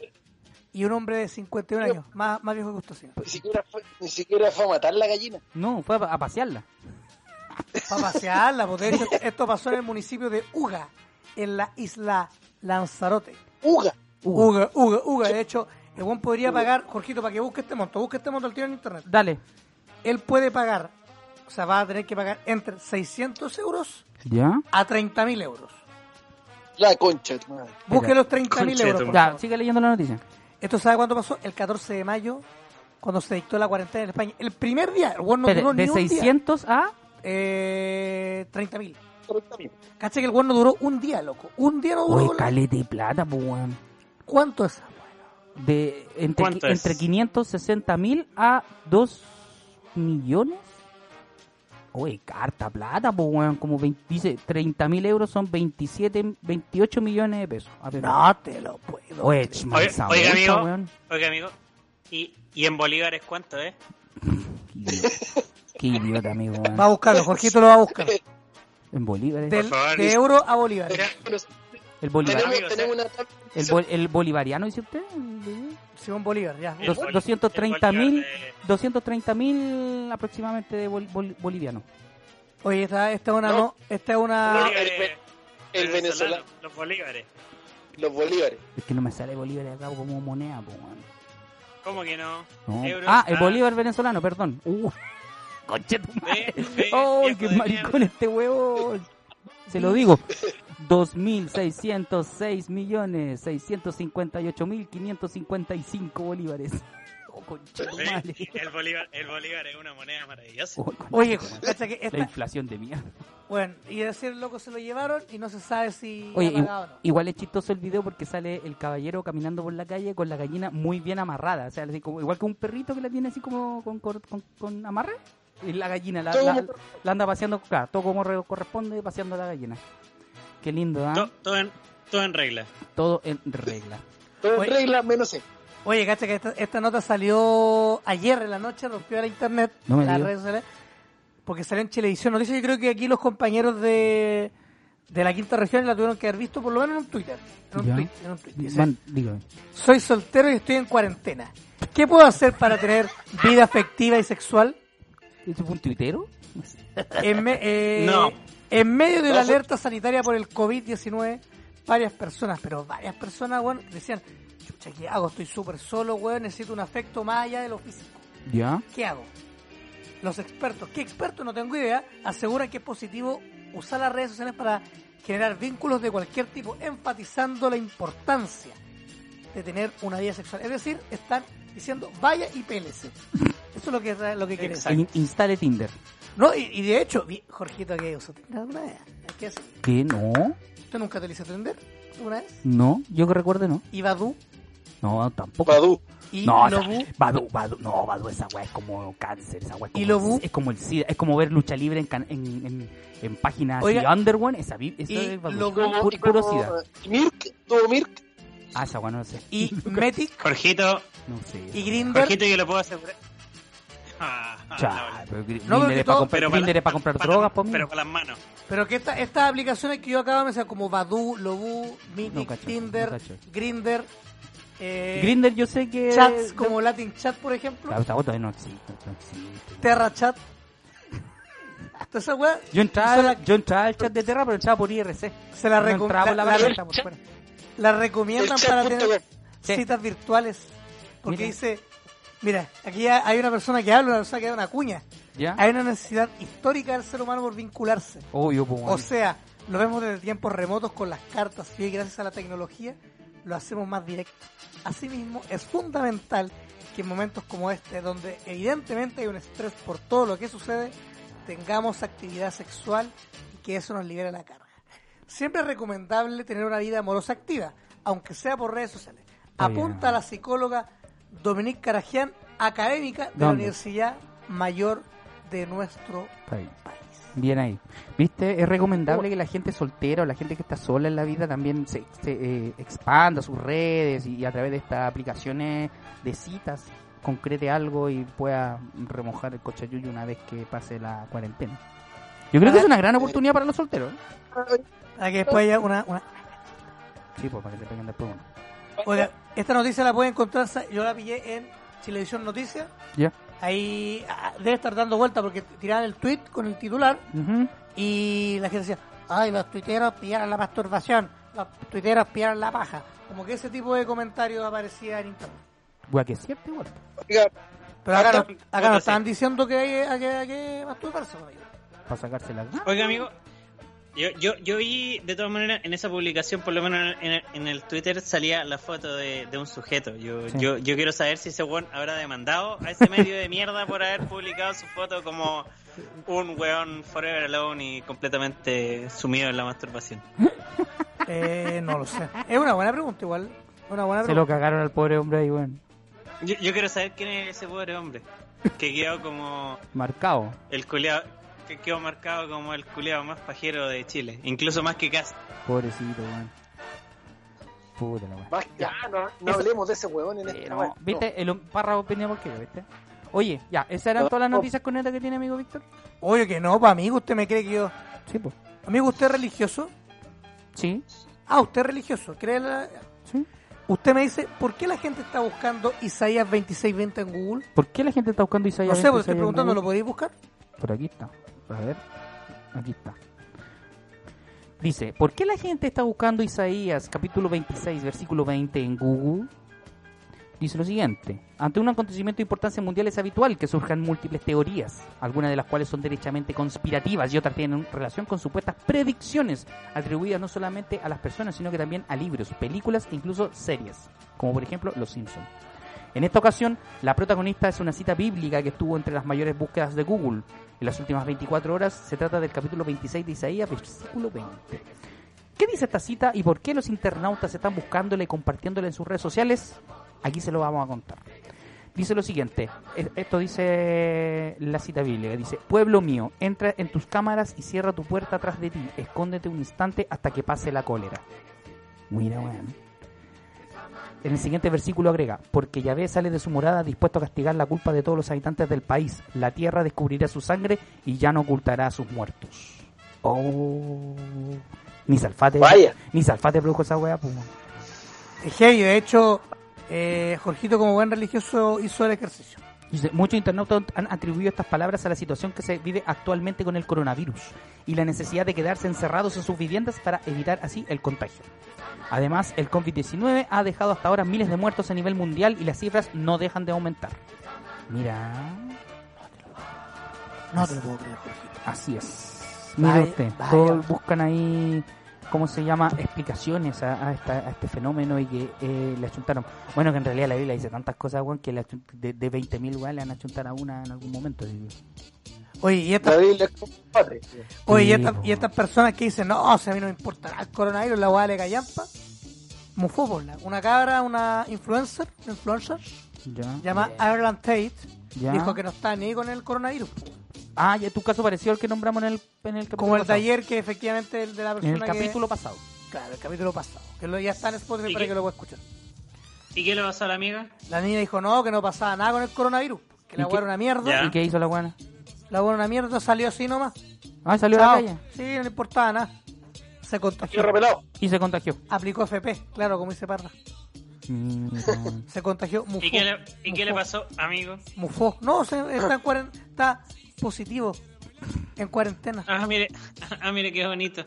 y un hombre de 51 años, más, más viejo que usted, señor. Ni siquiera fue, ni siquiera fue a matar la gallina. No, fue a, a pasearla. Para pasearla, porque de hecho esto pasó en el municipio de Uga, en la isla Lanzarote. Uga. Uga, Uga, Uga. De hecho, el buen podría pagar, Jorgito, para que busque este monto, busque este monto al tiro en internet. Dale. Él puede pagar, o sea, va a tener que pagar entre 600 euros ¿Ya? a 30.000 euros. La concha madre. Busque los 30.000 Conche euros. por Ya, favor. sigue leyendo la noticia. ¿Esto sabe cuándo pasó? El 14 de mayo, cuando se dictó la cuarentena en España. El primer día, el buen no Espere, duró ni de un día. 600 a... Eh, 30.000. 30.000. Cacha que el buen no duró un día, loco. Un día no duró. Oye, calete de plata, pues, weón. ¿Cuánto es? De entre, entre 560 mil a 2 millones. Oye, carta plata, pues, weón. Como 20 dice, 30 mil euros son 27, 28 millones de pesos. A ver, No te lo puedo. Oye, Oiga, oiga, amigo. weón. Oiga, amigo. ¿Y, ¿Y en bolívares cuánto es? Qué idiota, amigo, weón. Va a buscarlo, Jorgito lo va a buscar. En Bolívar. Del- favor. de euro a bolívar. El, Tenemos, tenemos eh. una tabla- el, bol- el bolivariano, dice usted. Simón Bolívar, ya. el Dos- boli- 230 el mil bolívar de- 230 mil aproximadamente de bol- bol- bolivianos. Oye, esta, esta es una. No. No, esta es una. bolívares el el venezolano. Los bolívares. los bolívares. Es que no me sale bolívar acá como moneda, po, weón. ¿Cómo que no? No. Euros, Ah, el bolívar venezolano, perdón. Uh, conche tu madre. Ve, ve, ¡Ay, viejo qué de maricón este huevón! Se lo digo. 2.606 millones 658 mil 555 bolívares. Oh, madre. El bolívar, el bolívar es una moneda maravillosa. Oh, Oye, La inflación de mierda. Bueno, y decir loco se lo llevaron y no se sabe si. Oye, ha pagado o no. igual es chistoso el video porque sale el caballero caminando por la calle con la gallina muy bien amarrada. O sea, así como, igual que un perrito que la tiene así como con, con, con- con amarre. Y la gallina la, anda paseando, claro, todo como re- corresponde, paseando la gallina. Qué lindo, ¿ah? To- todo, en, todo en regla. Todo en regla. Todo en Oye. regla menos E. Oye, cacha que esta, esta nota salió ayer en la noche, rompió la internet, No me las redes sociales, porque salió en Televisión Noticias. Yo creo que aquí los compañeros de, de la quinta región la tuvieron que haber visto por lo menos en un Twitter. En un Ya. tweet, en un tweet. Soy soltero y estoy en cuarentena. ¿Qué puedo hacer para tener vida afectiva y sexual? ¿Eso fue un tuitero? En, me- eh, No. en medio de la alerta sanitaria por el COVID-19, varias personas, pero varias personas, bueno, decían, chucha, ¿qué hago? Estoy súper solo, weón, necesito un afecto más allá de lo físico. ¿Ya? ¿Qué hago? Los expertos, ¿qué expertos? No tengo idea, aseguran que es positivo usar las redes sociales para generar vínculos de cualquier tipo, enfatizando la importancia de tener una vida sexual. Es decir, están diciendo, vaya y pélese. Eso es lo que, lo que. In- instale Tinder. No, y, y de hecho, vi- Jorgito, ¿qué usó Tinder alguna vez? Es que así. ¿Qué? No. ¿Usted nunca te lo hizo Tinder alguna vez? No, yo que recuerde no. ¿Y Badu? No, tampoco. Badu. ¿Y No, esa- Lobu? Badu, Badu, no, Badu, esa weá es como cáncer, esa weá es como, ¿Y Lobu? es como el SIDA, es como ver lucha libre en, can- en, en, en páginas Oiga. así, Underworld, esa, vi- eso ¿Y es Badu. Lobu? Puro SIDA. y Mirk, tuvo Mirk. Ah, esa weá no sé. ¿Y Metic? Jorgito, No sé. ¿Y Grinder? Jorgito, yo lo puedo asegurar. Ah, ah, no, pero No, Grindr es para Grindr es para comprar drogas, por mí. Pero con las manos. Pero que esta, estas aplicaciones que yo acabo de mencionar, como Badu, Lobu, Mythic, No cacho, Tinder. Grinder, eh, Grindr yo sé que... chats como Latin Chat, por ejemplo, La todavía no existe, no existe. Terra Chat. Esas weas Yo entraba, son la- yo entraba al chat de Terra, pero entraba por IRC. se las no recom- entraba por la la- la- barrera, El recomiendan para chat.com. tener Sí. citas virtuales. Porque Mira. dice, mira, aquí hay una persona que habla, una persona que da una cuña. ¿Ya? Hay una necesidad histórica del ser humano por vincularse. Obvio, po, O sea, lo vemos desde tiempos remotos con las cartas y gracias a la tecnología lo hacemos más directo. Asimismo, es fundamental que en momentos como este, donde evidentemente hay un estrés por todo lo que sucede, tengamos actividad sexual y que eso nos libere la carga. Siempre es recomendable tener una vida amorosa activa, aunque sea por redes sociales. Apunta bien. la psicóloga Dominique Carajian, académica de la ¿Dónde? Universidad Mayor de nuestro país. Bien ahí. ¿Viste? Es recomendable que la gente soltera o la gente que está sola en la vida también se, se, eh, expanda sus redes y, a través de estas aplicaciones de citas concrete algo y pueda remojar el cochayuyo una vez que pase la cuarentena. Yo creo que es una gran oportunidad para los solteros. ¿eh? Para que después haya una, una- Sí, pues para que se peguen después uno. Oiga, Esta noticia la puede encontrar, yo la pillé en Chilevisión Noticias. Ya. Ahí ah, debe estar dando vuelta porque tiraban el tweet con el titular y la gente decía, ay, los tuiteros pillaron la masturbación, los tuiteros pillaron la paja. Como que ese tipo de comentarios aparecía en internet. Wea, que es cierto igual. Oiga, Pero acá no, Acá- acá no puta, estaban sí. diciendo que hay, hay, que- hay que masturbarse. ¿no? Para sacarse las ganas. Oiga, amigo, yo, yo, yo vi de todas maneras en esa publicación, por lo menos en el, en el Twitter, salía la foto de, de un sujeto. Yo, Sí. yo, yo quiero saber si ese weón habrá demandado a ese medio de mierda por haber publicado su foto como un weón forever alone y completamente sumido en la masturbación. Eh, no lo sé. Es una buena pregunta igual. Una buena Se lo pregunta. cagaron al pobre hombre ahí, weón. Yo, yo quiero saber quién es ese pobre hombre que quedó como Marcado. el culiao, que quedó marcado como el culiado más pajero de Chile, incluso más que Cast. Pobrecito, weón. Puta la más ya, no, no hablemos de ese huevón en Eh, este no, momento. ¿Viste? El párrafo venía por qué, ¿viste? Oye, ya, ¿esas eran No, todas las no. noticias con que tiene amigo Víctor? Oye, que no, para amigo, ¿usted me cree que yo... Sí, pues. Amigo, ¿usted es religioso? Sí, Ah, usted es religioso. ¿Cree la- sí. Usted me dice, ¿por qué la gente está buscando Isaías 2620 en Google? ¿Por qué la gente está buscando No Isaías sé, porque estoy 26 en preguntando, ¿lo podéis buscar? Por aquí está. A ver. Aquí está. Dice, ¿por qué la gente está buscando Isaías capítulo 26, versículo 20 en Google? Dice lo siguiente, ante un acontecimiento de importancia mundial es habitual que surjan múltiples teorías, algunas de las cuales son derechamente conspirativas y otras tienen relación con supuestas predicciones atribuidas no solamente a las personas, sino que también a libros, películas e incluso series, como por ejemplo Los Simpsons. En esta ocasión, la protagonista es una cita bíblica que estuvo entre las mayores búsquedas de Google. En las últimas 24 horas se trata del capítulo 26 de Isaías, versículo 20. ¿Qué dice esta cita y por qué los internautas están buscándola y compartiéndola en sus redes sociales? Aquí se lo vamos a contar. Dice lo siguiente, esto dice la cita bíblica, dice, pueblo mío, entra en tus cámaras y cierra tu puerta atrás de ti, escóndete un instante hasta que pase la cólera. Mira, weón. En el siguiente versículo agrega, porque Yahvé sale de su morada dispuesto a castigar la culpa de todos los habitantes del país. La tierra descubrirá su sangre y ya no ocultará a sus muertos. Oh. Ni Salfate, Vaya. ni Salfate produjo esa weá, pues. Es heavy, de hecho, eh, Jorgito como buen religioso hizo el ejercicio. Muchos internautas han atribuido estas palabras a la situación que se vive actualmente con el coronavirus y la necesidad de quedarse encerrados en sus viviendas para evitar así el contagio. Además, el COVID-19 ha dejado hasta ahora miles de muertos a nivel mundial y las cifras no dejan de aumentar. Mira, No te lo puedo creer, así es. Mire Vaya, usted, vaya. todos buscan ahí, ¿cómo se llama? Explicaciones a, a esta- a este fenómeno y que eh, le achuntaron. Bueno, que en realidad la Biblia dice tantas cosas, weón, que le de, de 20.000 weón le van a achuntar a una en algún momento. Oye, y estas. Oye, y, estas- po. y estas personas que dicen, no, si a mí no me importa nada el coronavirus, la weá de callampa, mufó por la. Una cabra, una influencer, influencer, Ya. llama Ireland Tate, Ya. dijo que no está ni con el coronavirus. Ah, ya tu caso pareció el que nombramos en el, en el capítulo Como el de pasado. ayer, que efectivamente el de la En persona el que- capítulo pasado. Claro, el capítulo pasado. Que lo, ya está en Spotify ¿Y para qué? que lo pueda escuchar. ¿Y qué le pasó a la amiga? La niña dijo, no, que no pasaba nada con el coronavirus. Que la ¿Y weá qué? era una mierda. Ya. ¿Y qué hizo la buena? La una mierda, salió así nomás. Ah, salió a Chao. la calle. Sí, no le importaba nada. Se contagió. Y se contagió. Aplicó FP, claro, como dice Parra. Se contagió, mufó. ¿Y qué le, y qué le Mufó. pasó, amigo? Mufó. No, se, está, en cuaren- está positivo. En cuarentena. Ah, mire, ah, mire qué bonito.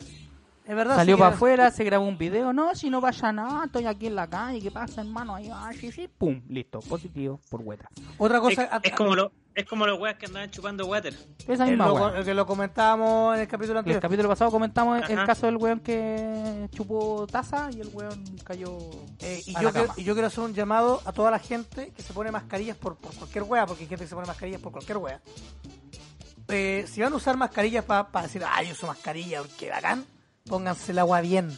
Es verdad. Salió sí, para afuera, se grabó un video. No, si no pasa nada, estoy aquí en la calle. ¿Qué pasa, hermano? Ahí, ah, sí, sí. Pum, listo. Positivo por hueta. Otra Es, cosa. es como lo, es como los weas que andaban chupando water. Esa el, misma lo, el que lo comentábamos en el capítulo En el anterior. capítulo pasado comentamos el caso del weón que chupó taza y el weón cayó. Eh, y, a yo la quiero, cama. y yo quiero hacer un llamado a toda la gente que se pone mascarillas por, por cualquier wea, porque hay gente que se pone mascarillas por cualquier wea. Eh, si van a usar mascarillas para decir, ay, yo uso mascarilla, porque bacán, pónganse el agua bien.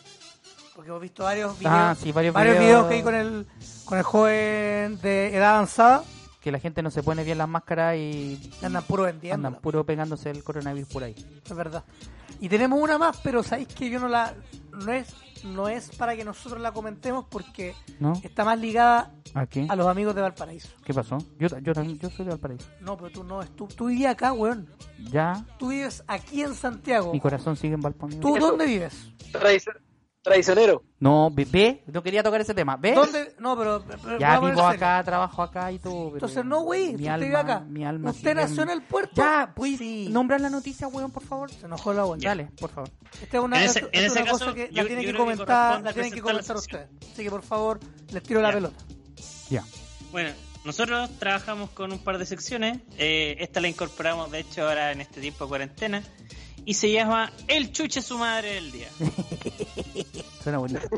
Porque hemos visto varios videos, Ah, sí, varios, varios videos, videos que hay con el, con el joven de edad avanzada, que la gente no se pone bien las máscaras y andan puro vendiendo. andan puro pegándose el coronavirus por ahí. Es verdad. Y tenemos una más, pero sabéis que yo no la. No es, no es para que nosotros la comentemos porque ¿No? está más ligada ¿A qué? a los amigos de Valparaíso. ¿Qué pasó? Yo, yo, también- yo soy de Valparaíso. No, pero tú no, es tú, tú vivías acá, weón. Ya, Tú vives aquí en Santiago. mi corazón sigue en Valparaíso. ¿Tú dónde vives? Traicionero. No, ve, ve, no quería tocar ese tema. ¿Ve? ¿Dónde? No, pero. pero Ya vivo acá, trabajo acá y todo. pero Entonces, no, güey. Mi Usted alma, vive acá. mi alma Usted nació en el puerto. Ya, pues, Sí. nombrar la noticia, weón, por favor. Se enojó la buena. Dale, por favor. Esta es una, En ese- esto- en es ese una cosa que yo- la tienen que que comentar, corresponde la tienen que la comentar ustedes. Así que por favor, les tiro la pelota. Ya. Bueno, nosotros trabajamos con un par de secciones. eh, esta la incorporamos, de hecho, ahora en este tiempo de cuarentena. Y se llama El chuche su madre del día. Suena bonito.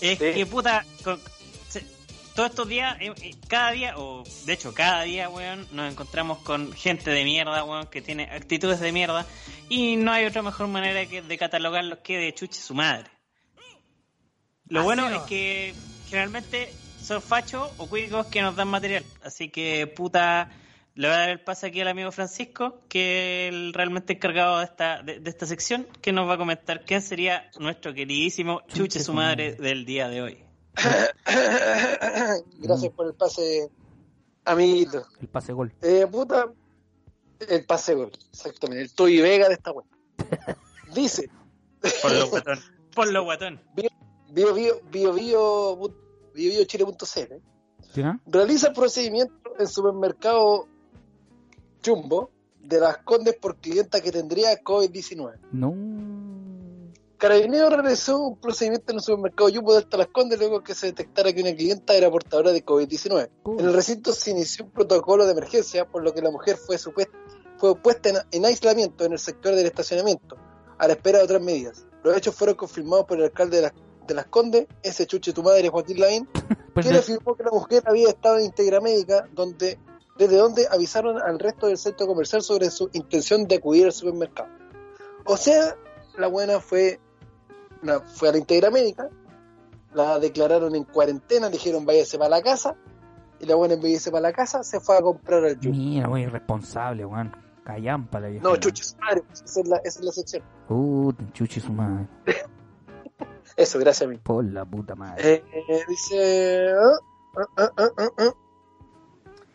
Es Sí. que puta, con- se- todos estos días, eh, eh, cada día, o de hecho cada día, weón, nos encontramos con gente de mierda, weón, que tiene actitudes de mierda. Y no hay otra mejor manera que de catalogarlos que de chuche su madre. Lo Así bueno no. es que generalmente son fachos o cuicos que nos dan material. Así que, puta, le voy a dar el pase aquí al amigo Francisco, que es el realmente encargado de esta, de, de esta sección, que nos va a comentar quién sería nuestro queridísimo chuche su madre del día de hoy. Gracias por el pase, amiguito. El pase gol. Eh, puta, el pase gol, exactamente. El Toy Vega de esta weá. Dice, Por lo guatón. Por lo guatón. bio, bio, bio, bio, bio, bio realiza procedimiento en supermercado Jumbo de las Condes por clienta que tendría COVID-19. No. Carabineros realizó un procedimiento en el supermercado Jumbo de Las Condes luego que se detectara que una clienta era portadora de COVID-19. En el recinto se inició un protocolo de emergencia, por lo que la mujer fue, supuest- fue puesta en, en aislamiento en el sector del estacionamiento, a la espera de otras medidas. Los hechos fueron confirmados por el alcalde de las, de las Condes, ese chuche tu madre, Joaquín Lavín, Pues quien de- afirmó que la mujer había estado en Integra Médica, donde, desde donde avisaron al resto del centro comercial sobre su intención de acudir al supermercado. O sea, la buena fue, una- fue a la Integra Médica, la declararon en cuarentena, le dijeron váyase para la casa, y la buena en vez de irse para la casa se fue a comprar al Jumbo. Mira, muy irresponsable, weón. Callampa la vieja. No, chuche su madre, esa es la, esa es la sección. Uh, chuchi su madre. Eso, gracias a mí. Por la puta madre. Eh, eh, dice. ah, ah, ah.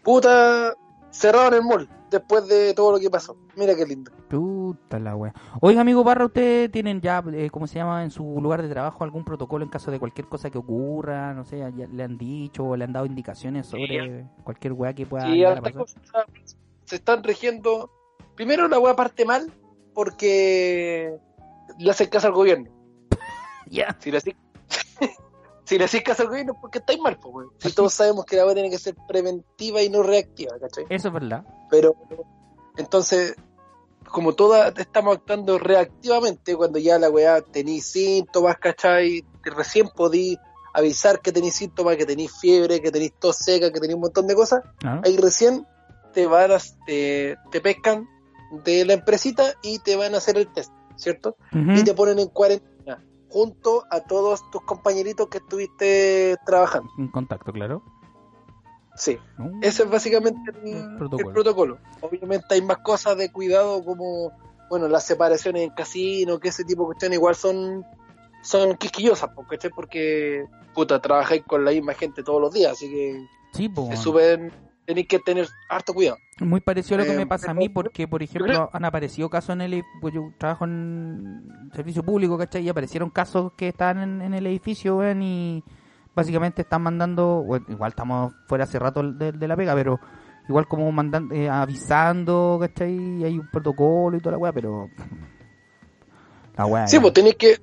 Puta. Cerraron el mall después de todo lo que pasó. Mira qué lindo. Puta la wea. Oiga, amigo Barra, ¿ustedes tienen ya, eh, cómo se llama, en su lugar de trabajo algún protocolo en caso de cualquier cosa que ocurra? No sé, ya le han dicho o le han dado indicaciones sobre cualquier wea que pueda llegar a cosas se están rigiendo. Primero, la weá parte mal porque le hacen caso al gobierno. Ya. Si le hacen, si le hacen caso al gobierno, es porque estáis mal, pues, weón. Si todos sabemos que la weá tiene que ser preventiva y no reactiva, ¿cachai? Eso es verdad. Pero entonces, como todas estamos actuando reactivamente, cuando ya la weá tenéis síntomas, ¿cachai? Recién podí avisar que tenéis síntomas, que tenéis fiebre, que tenéis tos seca, que tenéis un montón de cosas, ¿no? ahí recién te van a, te, te pescan de la empresita y te van a hacer el test, ¿cierto? Y te ponen en cuarentena junto a todos tus compañeritos que estuviste trabajando. En contacto, claro. Sí. No. Ese es básicamente el, El el protocolo. Obviamente hay más cosas de cuidado como, bueno, las separaciones en casino, que ese tipo de cuestiones igual son son quisquillosas, porque puta, trabajáis con la misma gente todos los días, así que Sí, es súper, tenéis que tener harto cuidado. Muy parecido a lo que Eh, me pasa a mí, porque, por ejemplo, creo- han aparecido casos en el... Pues yo trabajo en servicio público, ¿cachai? Y aparecieron casos que están en, en el edificio, weón, y básicamente están mandando... bueno, igual estamos fuera hace rato de, de la pega, pero igual como mandan, eh, avisando, ¿cachai? Y hay un protocolo y toda la weá, pero... La weá... Sí, ya- pues tenéis que,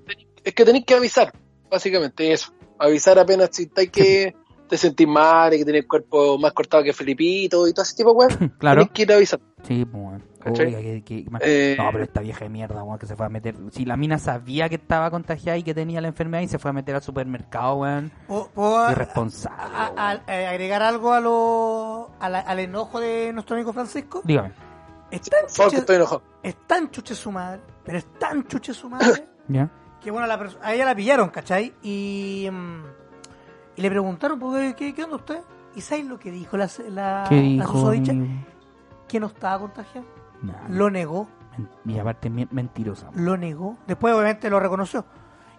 es que tenéis que avisar, básicamente eso. Avisar apenas si estáis que te sentís mal y que tenés el cuerpo más cortado que Felipito y todo ese tipo de weas. Claro. Tenéis que ir a avisar. Sí, pues, weón. Que- que- Eh, No, pero esta vieja de mierda, weón, que se fue a meter. Si la mina sabía que estaba contagiada y que tenía la enfermedad y se fue a meter al supermercado, weón. ¿Puedo, puedo a- Irresponsable. a- a- a- agregar algo a lo, a la- al enojo de nuestro amigo Francisco? Dígame. Es tan chuche, estoy enojado. es tan chuche su madre, pero es tan chuche su madre, ¿Ya? que bueno, la a ella la pillaron, ¿cachai? Y, mm, y le preguntaron, pues, ¿qué, ¿qué onda usted? ¿Y sabes lo que dijo la, la, ¿Qué la susodicha? Que no estaba contagiado. Nah, Lo negó, Y aparte, mentirosa. lo negó. Después, obviamente, lo reconoció.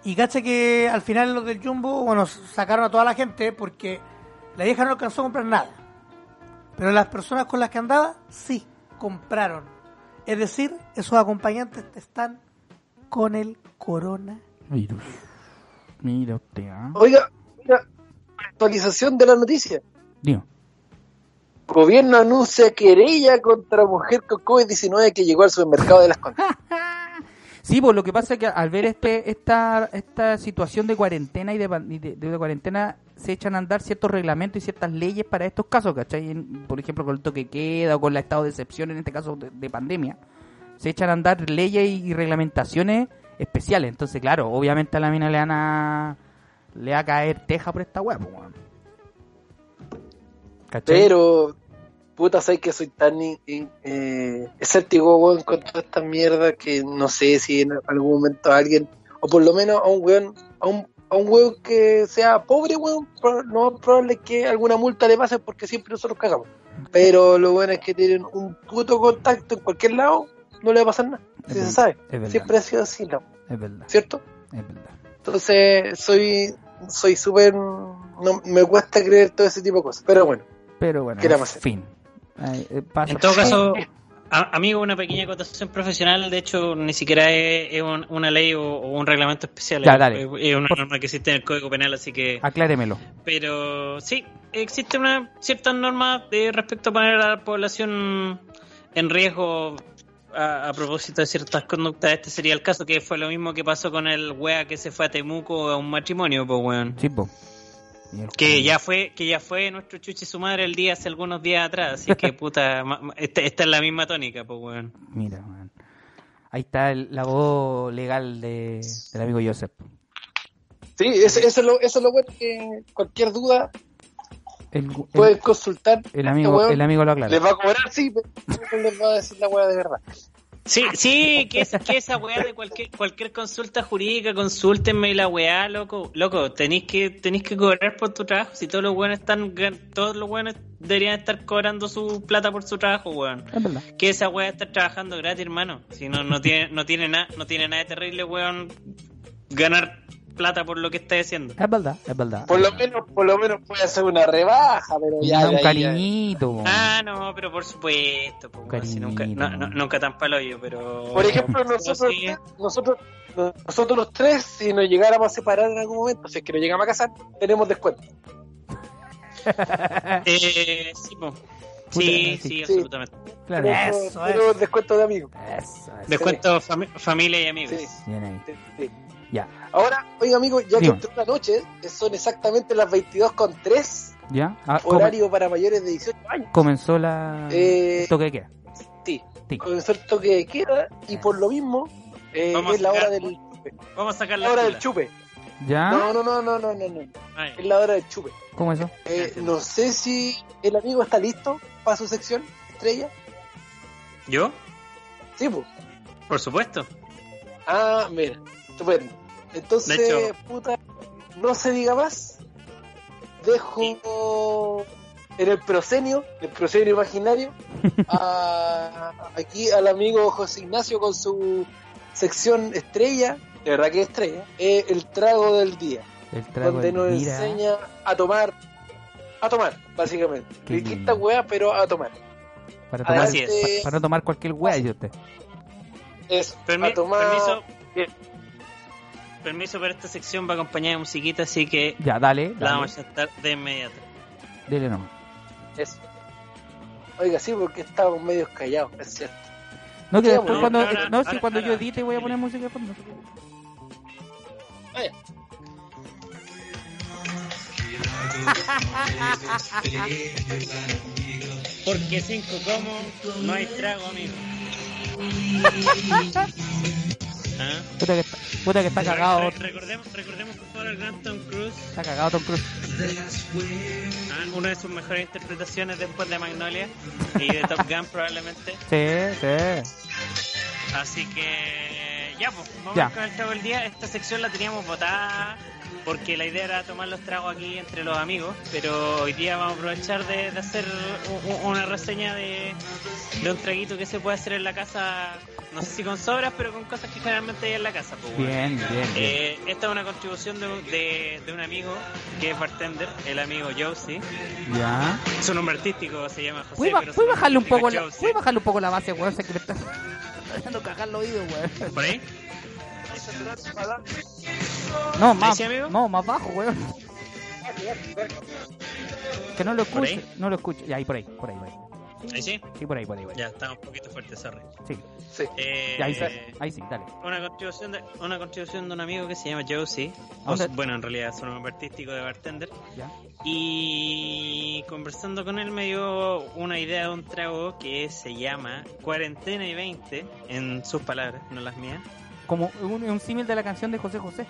Y cacha que al final los del Jumbo, bueno, sacaron a toda la gente porque la vieja no alcanzó a comprar nada. Pero las personas con las que andaba, sí, compraron. Es decir, esos acompañantes están con el coronavirus. Virus. Mira usted, ¿ah? Oiga, actualización de la noticia. Digo. Gobierno anuncia querella contra mujer con COVID-19 que llegó al supermercado de las Condes. Sí, pues lo que pasa es que al ver este esta esta situación de cuarentena y de, de, de cuarentena se echan a andar ciertos reglamentos y ciertas leyes para estos casos, ¿cachai? En- por ejemplo, con el toque queda o con el estado de excepción, en este caso de, de pandemia, se echan a andar leyes y, y reglamentaciones especiales. Entonces, claro, obviamente a la mina le van a le va a caer teja por esta hueá, pues, weón. Pero, puta, sabes que soy tan in- in- eh, escéptico, weón, con toda esta mierda que no sé si en algún momento alguien, o por lo menos a un weón, a un, a un weón que sea pobre, weón, lo más probable es que alguna multa le pase porque siempre nosotros cagamos. Pero lo bueno es que tienen un puto contacto en cualquier lado, no le va a pasar nada. Es Si se sabe. es. Siempre ha sido así, ¿no? Es verdad, ¿cierto? es verdad. Entonces, soy soy súper. No, me cuesta creer todo ese tipo de cosas. Pero bueno, Pero bueno, ¿Qué le vamos a en hacer? fin. Ay, eh, En todo caso, a- amigo, una pequeña acotación profesional, de hecho, ni siquiera es, es un- una ley o, o un reglamento especial. Ya, es- dale. Es, es una norma que existe en el Código Penal, así que... acláremelo. Pero sí, existe una ciertas normas de respecto a poner a la población en riesgo a, a propósito de ciertas conductas. Este sería el caso, que fue lo mismo que pasó con el wea que se fue a Temuco a un matrimonio, pues weón. Sí, po. Que ya fue, que ya fue nuestro chuchi su madre el día hace algunos días atrás, así que puta, ma- ma- esta, esta es la misma tónica, pues weón. Mira, man. Ahí está el- la voz legal de, del amigo Joseph. sí, eso, eso, es lo, eso es lo bueno que cualquier duda El, el- pueden consultar. el amigo, weón. el amigo lo aclara. Les va a cobrar, sí, pero no les va a decir la weá de verdad. Sí, sí, que, es, que esa weá de cualquier cualquier consulta jurídica, consúltenme y la weá, loco, loco, tenéis que tenéis que cobrar por tu trabajo, si todos los buenos están gan- todos los buenos deberían estar cobrando su plata por su trabajo, weón. Es verdad. Que esa weá estar trabajando gratis, hermano. Si no no tiene no tiene nada, no tiene nada de terrible, weón, ganar plata por lo que estáis haciendo. Es verdad, es verdad. Por lo menos, por lo menos puede hacer una rebaja, pero ya. un ya, cariñito. Ah, no, pero por supuesto, pues, si nunca, no, no- nunca tan palo yo, pero Por ejemplo, nosotros, sí. nosotros, nosotros los tres, si nos llegáramos a separar en algún momento, si es que nos llegamos a casar, tenemos descuento. Eh, sí, sí, sí. absolutamente. Claro. Tenemos, Eso, descuento de amigos. Eso, eso. Descuento fami- familia y amigos. Sí. Bien ahí. Sí, sí. Ya, Ahora, oiga amigo, ya que entró la noche, que son exactamente las 22.3, ya. Ah, come- horario para mayores de 18 años. comenzó la. Eh, el toque de queda. Sí, Sí. comenzó el toque de queda y por lo mismo eh, Vamos a es la hora sacar- del chupe. Vamos a sacar La la hora del chupe. ¿Ya? No, no, no, no, no, no, no. Ay, Es la hora del chupe. ¿Cómo eso? Eh, no sé si el amigo está listo para su sección estrella. ¿Yo? Sí, pues. Por supuesto. Ah, mira, estupendo. Entonces, hecho- puta, no se diga más. Dejo en el proscenio, el proscenio imaginario, a, aquí al amigo José Ignacio con su sección estrella, de verdad que estrella, eh, el trago del día, El trago donde del nos Mira. enseña a tomar, a tomar, básicamente. Lindo. weas, pero a tomar. Para tomar, Así es. Adelante, para no tomar cualquier weá, dice usted. Eso, Permi- a tomar. Permiso. Bien. Permiso para esta sección va acompañada de musiquita, así que Ya, dale. la dale. vamos a estar de inmediato. Dele nomás. Eso. Oiga, sí, porque estamos medio callados, es cierto. No, que después cuando, ahora- no, si ahora- cuando yo edite voy a poner música de fondo. Vaya. Porque cinco como no hay trago, amigo. ¿Ah? Puta que está, puta que está cagado, Re- recordemos, recordemos por favor al gran Tom Cruise, está cagado Tom Cruise. ¿ah? una de sus mejores interpretaciones después de Magnolia y de Top Gun probablemente. Sí, sí. Así que ya, pues, vamos Ya. con el trago del día. Esta sección la teníamos votada porque la idea era tomar los tragos aquí entre los amigos, pero hoy día vamos a aprovechar de, de hacer una reseña de, de un traguito que se puede hacer en la casa, no sé si con sobras, pero con cosas que generalmente hay en la casa. Pues, bueno. Bien, bien, bien. Eh, esta es una contribución de, de, de un amigo que es bartender, el amigo Josie. Ya. Su nombre artístico se llama José. ¿Puedes, ba- pero bajarle un poco la, Josie. ¿puedes bajarle un poco la base, weón? Sé que me está está haciendo cagar el oído, weón. ¿Por ahí? No, más, sí, no, más bajo, weón. Que no lo ¿Por escuche, no lo escuche. Ya, ahí por ahí, por ahí, por ahí. ¿Ahí sí? Sí, por ahí, por ahí, por ahí. Ya, está un poquito fuerte, sorry. Sí, Sí. Eh, ya, ahí sí, ahí sí, dale. Una contribución, de, una contribución de un amigo que se llama Josie. Bueno, en realidad es un nombre artístico de bartender. Ya. Y conversando con él me dio una idea de un trago que se llama Cuarentena y 20, en sus palabras, no las mías. Como un, un símil de la canción de José José.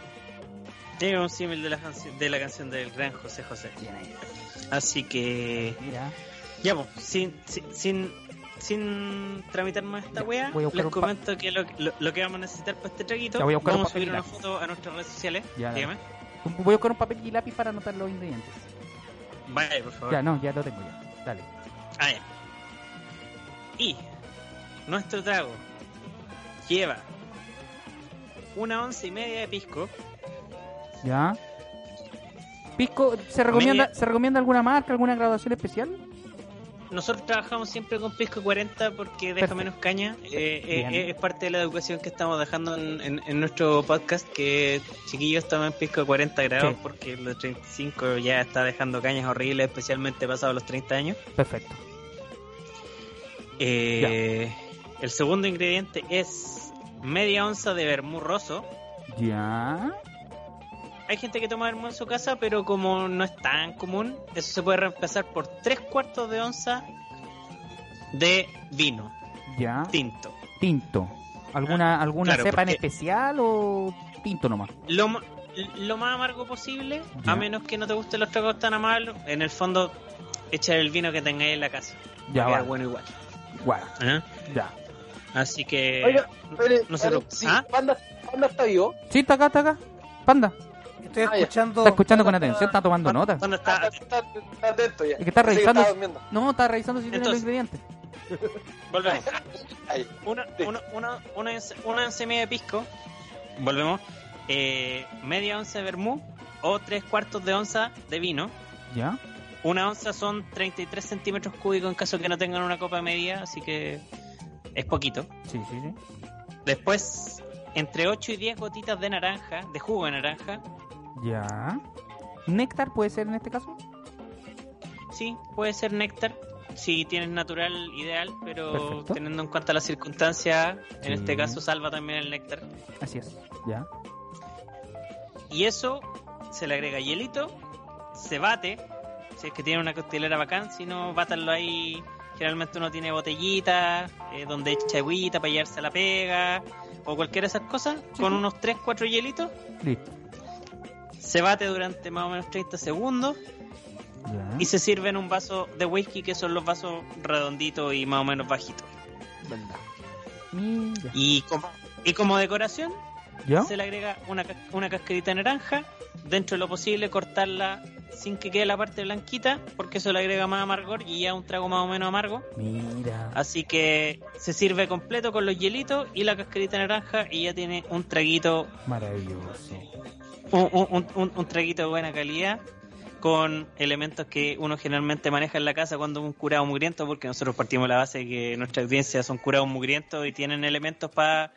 Es un símil de la, de la canción del gran José José. Así que, Mira. ya, pues, sin, sin, sin, sin tramitar más esta Ya, wea, les comento que lo, lo, lo que vamos a necesitar para este traguito, voy a vamos a subir una foto a nuestras redes sociales. Ya, Dígame. Voy a buscar un papel y lápiz para anotar los ingredientes. Vaya, por favor. Ya, no, ya lo tengo ya. Dale. Ah, ya. Y nuestro trago lleva una once y media de pisco, Ya. Pisco, ¿se recomienda, Media- ¿se recomienda alguna marca, alguna graduación especial? Nosotros trabajamos siempre con pisco 40 porque deja Perfecto. menos caña. Eh, eh, eh, es parte de la educación que estamos dejando en, en- en nuestro podcast que chiquillos toman pisco 40 grados Sí. porque los 35 ya está dejando cañas horribles, especialmente pasados los 30 años. Perfecto. Eh, el segundo ingrediente es media onza de vermú roso. Ya. Hay gente que toma vermú en su casa, pero como no es tan común, eso se puede reemplazar por tres cuartos de onza de vino Ya. tinto. Tinto. ¿Alguna, alguna Ah, claro, cepa en especial o tinto nomás? Lo, lo más amargo posible, Ya. a menos que no te gusten los tragos tan amargos, en el fondo, echar el vino que tengáis en la casa. Ya, bueno igual. Bueno, Ajá. ya. Así que. Oiga, espere, no se lo- sí, ¿Ah? Panda, Panda está vivo. Sí, está acá, está acá. Panda, Estoy Ah, escuchando. está escuchando con atención, está tomando nota. ¿Dónde Está, está? está, está atento ya. Es que está revisando- durmiendo. No, está revisando si tiene los Entonces- ingredientes. Volvemos. Ahí. Una, una, una, una, once- una once media de pisco. Volvemos. Eh, media onza de vermú o tres cuartos de onza de vino. Ya. Una onza son 33 centímetros cúbicos en caso que no tengan una copa media, así que es poquito. Sí, sí, sí. Después, entre 8 y 10 gotitas de naranja, de jugo de naranja. Ya. ¿Néctar puede ser en este caso? Sí, puede ser néctar. Si tienes natural, ideal, pero Perfecto. teniendo en cuenta las circunstancias, en Sí. este caso salva también el néctar. Así es. Ya. Y eso se le agrega hielito, se bate, si es que tiene una costelera bacán, si no, bátanlo ahí. Generalmente uno tiene botellitas, eh, donde echa agüita para llevarse la pega, o cualquiera de esas cosas, con unos 3, 4 hielitos. Listo. Se bate durante más o menos 30 segundos Ya. y se sirve en un vaso de whisky, que son los vasos redonditos y más o menos bajitos. Verdad. Mira. Y como, y como decoración, ¿Ya? se le agrega una, una cascarita de naranja, dentro de lo posible cortarla sin que quede la parte blanquita, porque eso le agrega más amargor y ya un trago más o menos amargo. Mira. Así que se sirve completo con los hielitos y la cascarita naranja y ya tiene un traguito, Maravilloso. un, un- un- un traguito de buena calidad con elementos que uno generalmente maneja en la casa cuando es un curado mugriento, porque nosotros partimos de la base de que nuestra audiencia son curados mugrientos y tienen elementos para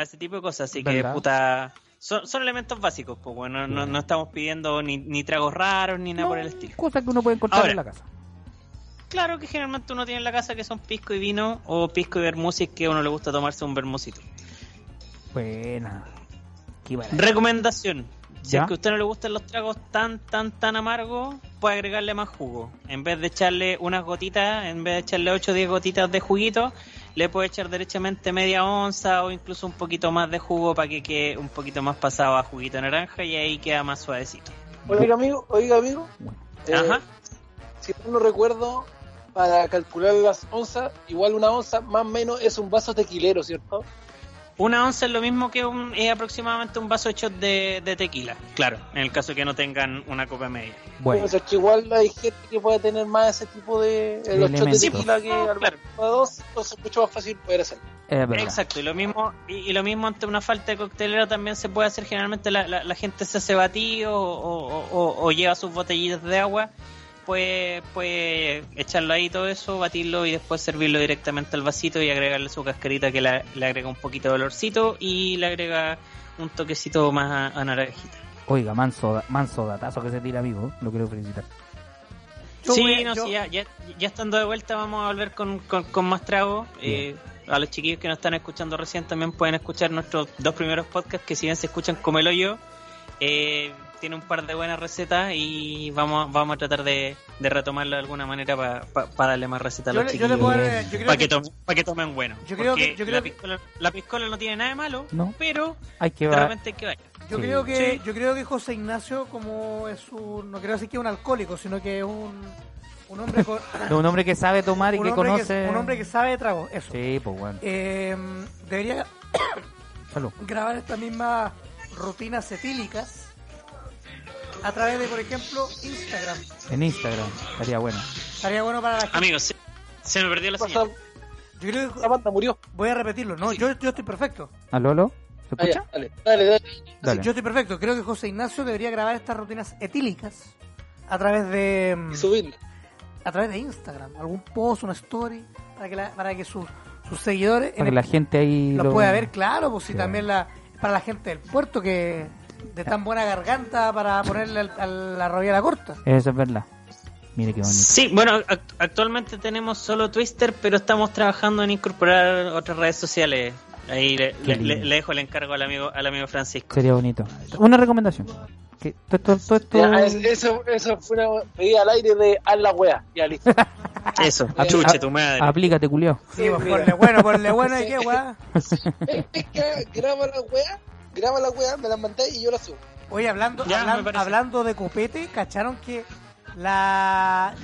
ese tipo de cosas, así que puta, son, son elementos básicos, pues bueno, no, no estamos pidiendo ni, ni tragos raros ni nada No, por el estilo. Cosa que uno puede encontrar Ahora. en la casa. Claro que generalmente uno tiene en la casa que son pisco y vino o pisco y vermusis que a uno le gusta tomarse un vermusito. Buena. Recomendación. Si es que a usted no le gustan los tragos tan, tan, tan amargos, puede agregarle más jugo. En vez de echarle unas gotitas, en vez de echarle 8 o 10 gotitas de juguito, le puede echar derechamente media onza o incluso un poquito más de jugo para que quede un poquito más pasado a juguito naranja y ahí queda más suavecito. Oiga, amigo, oiga, amigo. eh, Ajá. Si no recuerdo, para calcular las onzas, igual una onza más o menos es un vaso tequilero, ¿cierto? Una onza es lo mismo que un, es aproximadamente un vaso hecho de, de tequila. Claro, en el caso que no tengan una copa media. Bueno. O sea, que igual hay gente que puede tener más ese tipo de... eh, los shots de tequila que No, al claro. para dos, entonces es mucho más fácil poder hacer. Es verdad. Exacto, y lo mismo y, y lo mismo ante una falta de coctelera también se puede hacer. Generalmente la, la- la gente se hace batido o, o- o- o lleva sus botellitas de agua después pues echarlo ahí todo eso, batirlo y después servirlo directamente al vasito y agregarle su cascarita que la- le agrega un poquito de olorcito y le agrega un toquecito más a, a naranjita. Oiga, manso, manso datazo que se tira, amigo. Lo quiero felicitar. Yo sí, no, yo- sí, ya, ya, ya estando de vuelta vamos a volver con, con, con más tragos. Eh, a los chiquillos que nos están escuchando recién también pueden escuchar nuestros dos primeros podcasts que si bien se escuchan como el hoyo, eh, tiene un par de buenas recetas y vamos, vamos a tratar de, de retomarlo de alguna manera para darle más recetas a los chiquillos. Para que- que, tomen, pa' que tomen bueno. Yo creo que- yo creo la, piscola, la piscola no tiene nada de malo, No. pero Hay que de repente hay que vaya. Yo Sí. creo que Sí. yo creo que José Ignacio como es un no quiero decir que es un alcohólico, sino que es un un hombre con, un hombre que sabe tomar y que conoce. un hombre que sabe de trago, eso. Sí, pues bueno. Eh, debería Salud. grabar estas mismas rutinas etílicas a través de, por ejemplo, Instagram. En Instagram. Estaría bueno. Estaría bueno para la gente. Amigos, se, se me perdió la señal. Yo creo que La banda murió. voy a repetirlo. No, yo, yo estoy perfecto. ¿Aló, aló? ¿Se Ah, escucha? dale, dale, dale. Dale. Yo estoy perfecto. Creo que José Ignacio debería grabar estas rutinas etílicas a través de mm, Y a través de Instagram, algún post, una story para que la- para que sus sus seguidores en Para que el- la gente ahí lo lo pueda ver, claro, pues si Sí. también la para la gente del puerto que de tan buena garganta para ponerle al- a la rodilla corta. Eso es verdad. Mire qué bonito. Sí, bueno, ac- actualmente tenemos solo Twister, pero estamos trabajando en incorporar otras redes sociales. Ahí le, Qué le- le- lindo. le dejo el encargo al amigo al amigo Francisco. Sería bonito. Una recomendación. Que todo esto, todo Ya, es- eso, eso fue una pedida al aire de haz la wea. Ya listo. Eso, chuche tu madre. Aplícate, culiao. Sí, pues ponle bueno, ponle bueno y qué weá. Eh, gra- graba la wea, graba la wea, me la mandé y yo la subo. Oye, hablando, Ya, hablan- hablando de copete, ¿cacharon que la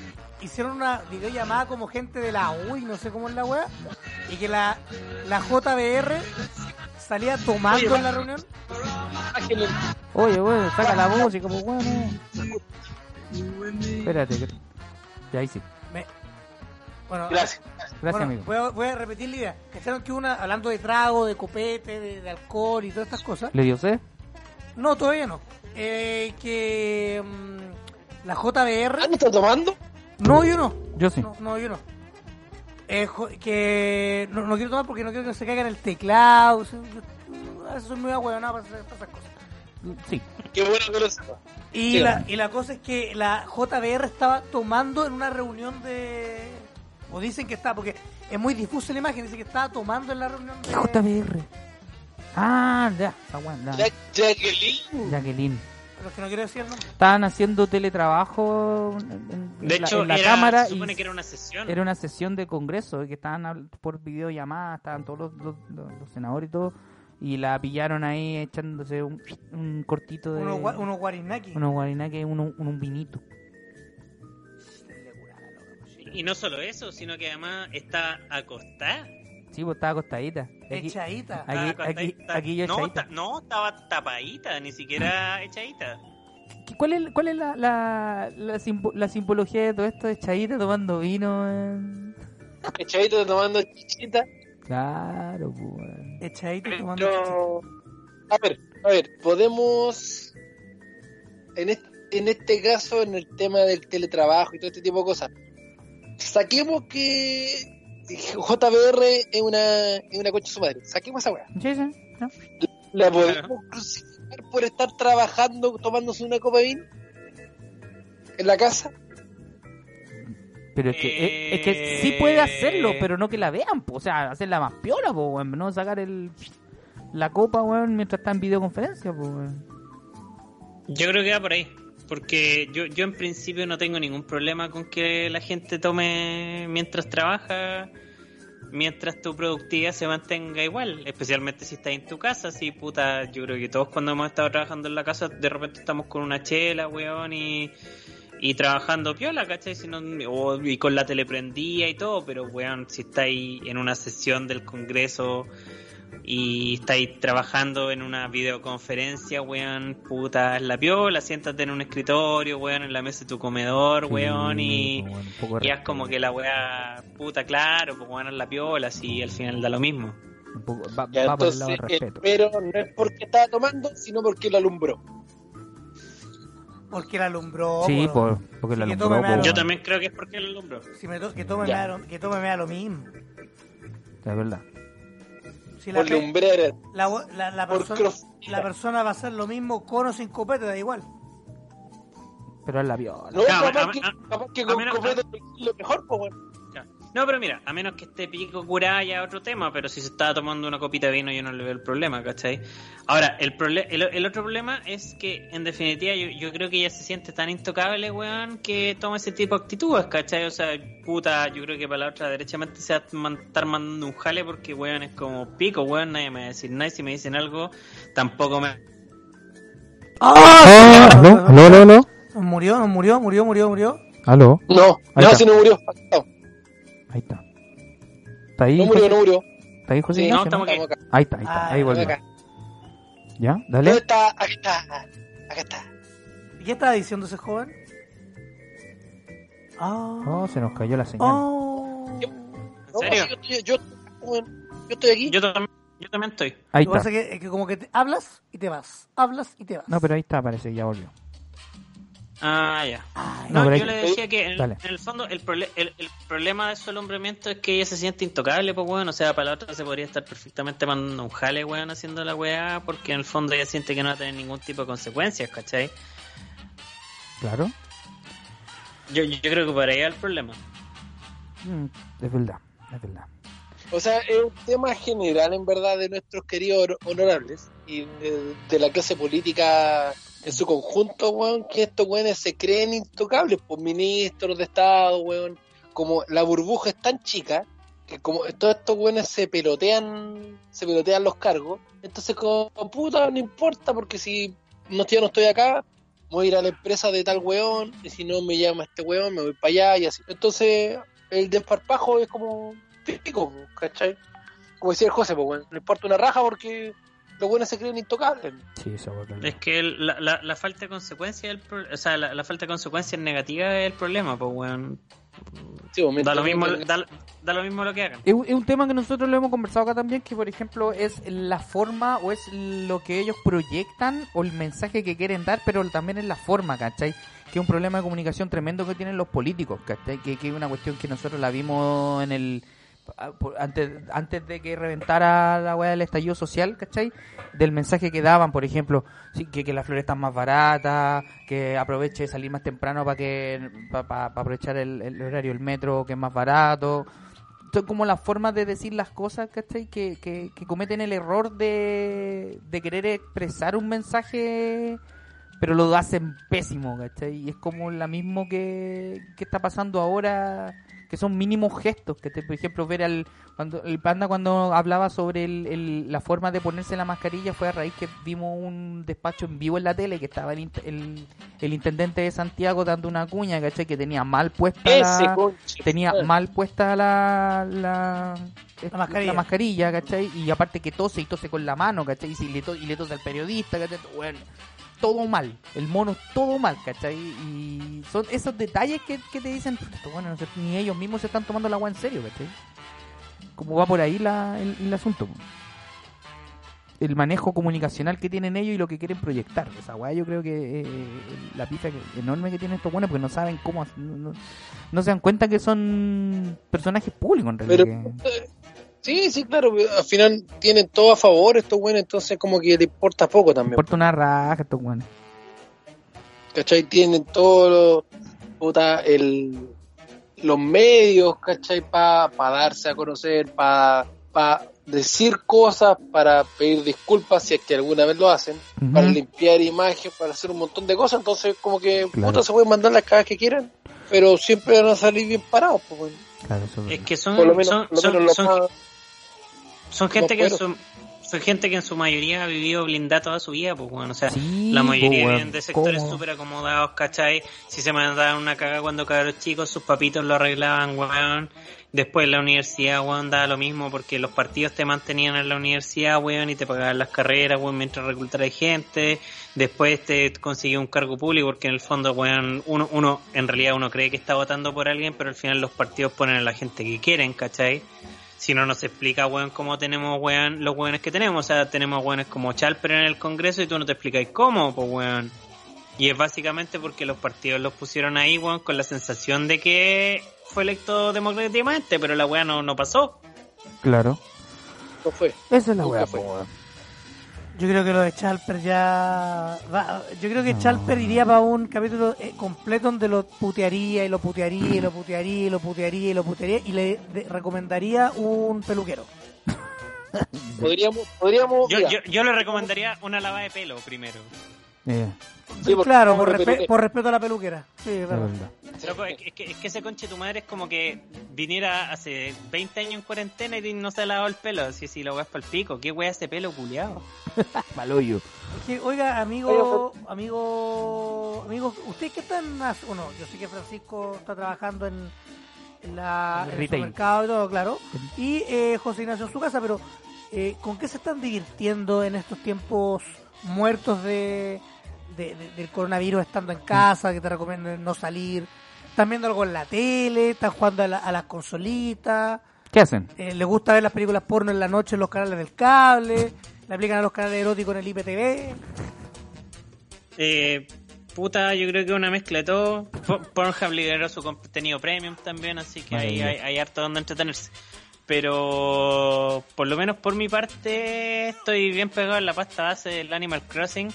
hicieron una videollamada como gente de la UI, no sé cómo es la weá, y que la, la JBR salía tomando Oye, en la reunión? Oye, bueno, saca la música, pues bueno. Espérate. que- Ya ahí sí. Me- Bueno, Gracias. Gracias, bueno, amigo. Voy, a, voy a repetir la idea. ¿Cacharon que una, hablando de trago, de copete, de, de alcohol y todas estas cosas? ¿Le dio sed? No, todavía no. Eh, que mm, la JBR... ¿Ah, no está tomando? No, yo no. Yo sí. No, no, yo no. Eh, que no, no quiero tomar porque no quiero que se caiga en el teclado. o sea, yo- a veces soy muy ahueonado para, hacer- para esas cosas. Sí. Qué bueno que lo sepa. Y, Sí, la, bueno. y la cosa es que la JBR estaba tomando en una reunión de... O dicen que está, porque es muy difusa la imagen, dice que estaba tomando en la reunión de... ¿Qué JBR? Ah, ya. Está bueno, ya. Jack- Jacqueline. Jacqueline. Los que no quiero decir el nombre. Estaban haciendo teletrabajo en, en De la, hecho, en la era- cámara se supone y que era una sesión. era una sesión de congreso que estaban por videollamada, estaban todos los, los- los- los senadores y todo, y la pillaron ahí echándose un, un cortito de Unos, unos guarinaki. unos guarinaques, uno- un, un vinito. Y no solo eso, sino que además está acostada. Sí, pues estaba acostadita. Aquí, Echadita. Aquí- acostadita. aquí yo no, echadita. ta- no, estaba tapadita, ni siquiera echadita. ¿qué- ¿cuál es, cuál es la, la, la, simbo- la simbología de todo esto de Chaita tomando vino? weón? Echadito tomando chichita. Claro, pues. Echadita tomando chichita. Pero, a ver, a ver, podemos, en este, en este caso, en el tema del teletrabajo y todo este tipo de cosas, saquemos que JBR es una, es una concha de su madre. Saquemos esa weá. Sí, sí, ¿no? ¿La podemos crucificar por estar trabajando, tomándose una copa de vino? ¿En la casa? Pero es que, es, es que sí puede hacerlo, pero no que la vean, po. o sea, hacerla más piola, po, weón, no sacar el la copa, weón, mientras está en videoconferencia, po, weón. Yo creo que va por ahí. Porque yo, yo en principio no tengo ningún problema con que la gente tome mientras trabaja, mientras tu productividad se mantenga igual, especialmente si estás en tu casa, sí, puta, yo creo que todos cuando hemos estado trabajando en la casa, de repente estamos con una chela, weón, y, y trabajando piola, ¿cachai? Si no- o- y con la tele prendida y todo, pero weón, si estáis en una sesión del Congreso y estáis trabajando en una videoconferencia, weón, puta, es la piola, siéntate en un escritorio, weón, en la mesa de tu comedor, weón, y, Sí, poco de y haz como que la weá, puta, claro, pues weón, es la piola, así al final da lo mismo. un poco- va, Ya, va por el entonces, lado del eh, respeto. pero no es porque estaba tomando, sino porque lo alumbró. Porque la alumbró. Sí, po. por, porque Sí, la que alumbró, malo. Yo también creo que es porque el alumbró. Si me to- que tome me da lo, que tome me da lo mismo. Es verdad. Si la, Por pe- lumbrera. la, la, la Por persona, la persona va a hacer lo mismo con o sin copete, da igual. Pero es la viola. No, capaz, a- que, a- capaz que con copete es lo mejor, pues, weón. No, pero mira, a menos que esté pico curada ya otro tema, pero si se estaba tomando una copita de vino yo no le veo el problema, ¿cachai? Ahora, el, el, el otro problema es que en definitiva yo, yo creo que ella se siente tan intocable, weón, que toma ese tipo de actitudes, ¿cachai? O sea, puta, yo creo que para la otra derechamente se va a estar mandando un jale porque, weón, es como pico, weón, nadie me va a decir nada y si me dicen algo, tampoco me... Ah. ¿Aló, aló, aló? Murió, no murió, murió, murió, murió. ¿Aló? No, no, si no murió. No, Ahí está. ¿Está ahí, no murió, José? no murió. ¿Está ahí, José Sí, Ignacio, no, estamos acá. Ahí está, ahí está. Ah, Ahí volvió. ¿Ya? ¿Dónde Dale. está? Acá está. Acá está. ¿Y qué estaba diciendo ese joven? Ah. Oh, se nos cayó la señal. Oh. ¿En No, serio? yo, estoy, yo, yo aquí. Yo también, yo también estoy. Ahí Lo que está. pasa es que, es que como que te hablas y te vas. Hablas y te vas. No, pero ahí está, parece que ya volvió. Ah, ya. Ay, No, No, pero yo le decía que en, el fondo el, prole- el, el problema de su alumbramiento es que ella se siente intocable, pues weón, o sea, para la otra se podría estar perfectamente mandando un jale, weón, haciendo la weá, porque en el fondo ella siente que no va a tener ningún tipo de consecuencias, ¿cachai? Claro. Yo, yo creo que para ella el problema. Mm, es verdad, es verdad. O sea, es un tema general, en verdad, de nuestros queridos honorables y de, de la clase política en su conjunto, weón, que estos weones se creen intocables, por ministros de Estado, weón. Como la burbuja es tan chica, que como todos estos weones se pelotean, se pelotean los cargos, entonces como puta, no importa, porque si no, yo no estoy acá, voy a ir a la empresa de tal weón, y si no me llama este weón, me voy para allá y así. Entonces, el desparpajo es como pico, ¿cachai? Como decía el José, pues bueno, no importa una raja porque los buenos se creen intocables. Sí, eso es que el- la, la, la falta de consecuencia, el pro- o sea, la, la falta de consecuencias negativas es el problema, pues weón. Sí, pues, Da lo mismo, mientras- da, da lo mismo lo que hagan. Es un, es un tema que nosotros lo hemos conversado acá también, que por ejemplo es la forma o es lo que ellos proyectan o el mensaje que quieren dar, pero también es la forma, ¿cachai? Que es un problema de comunicación tremendo que tienen los políticos, ¿cachai? Que, que es una cuestión que nosotros la vimos en el... ah, Antes, antes de que reventara la weá del estallido social, ¿cachai? Del mensaje que daban, por ejemplo, que, que las flores están más baratas, que aproveche de salir más temprano para que para aprovechar el, el horario del metro, que es más barato son como las formas de decir las cosas, ¿cachai? Que, que, que cometen el error de, de querer expresar un mensaje, pero lo hacen pésimo, ¿cachai? Y es como la mismo que, que está pasando ahora, que son mínimos gestos, que por ejemplo ver al cuando el panda cuando hablaba sobre el, el- la forma de ponerse la mascarilla fue a raíz que vimos un despacho en vivo en la tele que estaba el, el, el intendente de Santiago dando una cuña, ¿cachai? Que tenía mal puesta la, tenía mal puesta la, la, La mascarilla. mascarilla, ¿cachai? Y aparte que tose y tose con la mano, ¿cachai? Y, si le, to- y le tose al periodista, ¿cachai? Bueno, todo mal, el mono todo mal, ¿cachai? Y son esos detalles que, que te dicen, "Puta, esto, bueno, no sé, ni ellos mismos se están tomando el agua en serio, ¿cachai? Como va por ahí la, el, el asunto. El manejo comunicacional que tienen ellos y lo que quieren proyectar. Esa weá yo creo que eh, la pista que- enorme que tienen estos buenos porque no saben cómo, no, se dan cuenta que son personajes públicos en realidad. Pero- eh, Sí, sí, claro, al final tienen todo a favor estos buenos, entonces como que le importa poco también. importa una raja estos buenos. ¿Cachai? Tienen todo lo, puta, el, los medios, ¿cachai? Para darse a conocer, para decir cosas, para pedir disculpas si es que alguna vez lo hacen, para limpiar imagen, para hacer un montón de cosas. Entonces, como que Claro. puta, se pueden mandar las cagas que quieran, pero siempre van a salir bien parados. Pues, bueno. Claro, eso es que son, Por lo menos, son, por lo son, menos lo son- más- son gente que su, son gente que en su mayoría ha vivido blindada toda su vida, pues bueno, o sea, Sí, la mayoría po, weón, vienen de sectores súper acomodados, ¿cachai? Si se mandaban una caga cuando cabros chicos, sus papitos lo arreglaban, weón. Después en la universidad, weón, daba lo mismo porque los partidos te mantenían en la universidad, weón, y te pagaban las carreras, weón, mientras reclutaras gente. Después te consiguió un cargo público porque en el fondo, weón, uno, uno, en realidad uno cree que está votando por alguien, pero al final los partidos ponen a la gente que quieren, ¿cachai? Si no nos explica, weón, cómo tenemos, weón, los weones que tenemos. O sea, tenemos weones como Chalper en el Congreso y tú no te explicáis cómo, pues, weón. Y es básicamente porque los partidos los pusieron ahí, weón, con la sensación de que fue electo democráticamente, pero la weá no, no pasó. Claro. No fue. Esa es la weá, fue. weón. Yo creo que lo de Chalper ya. va- yo creo que No. Chalper iría para un capítulo eh, completo donde lo putearía y lo putearía y lo putearía y lo putearía y lo putearía y le de- recomendaría un peluquero. Podríamos, podríamos. Yo, yo, yo le recomendaría una lavada de pelo primero. Eh, sí, claro, por, respe- por respeto a la peluquera. Sí, es verdad. Loco, es, que, es que ese conche tu madre es como que viniera hace 20 años en cuarentena y no se ha lavado el pelo. Así, si lo weas para el pico. ¿Qué wea ese pelo culiado? Maloyo. Es que, oiga, amigo, amigo, amigos, ¿ustedes qué están hac- Bueno, yo sé que Francisco está trabajando en, en la, En el supermercado y todo, claro. Y eh, José Ignacio en su casa, pero eh, ¿con qué se están divirtiendo en estos tiempos muertos de, de- de- del coronavirus estando en casa, que te recomiendan no salir? ¿Están viendo algo en la tele? ¿Están jugando a, la- a las consolitas? ¿Qué hacen? Eh, ¿Les gusta ver las películas porno en la noche en los canales del cable? ¿Le aplican a los canales eróticos en el IPTV? Eh, puta, yo creo que una mezcla de todo. Po- Pornhub liberó su contenido premium también, así que hay, hay, hay harto donde entretenerse. Pero por lo menos por mi parte estoy bien pegado en la pasta base del Animal Crossing,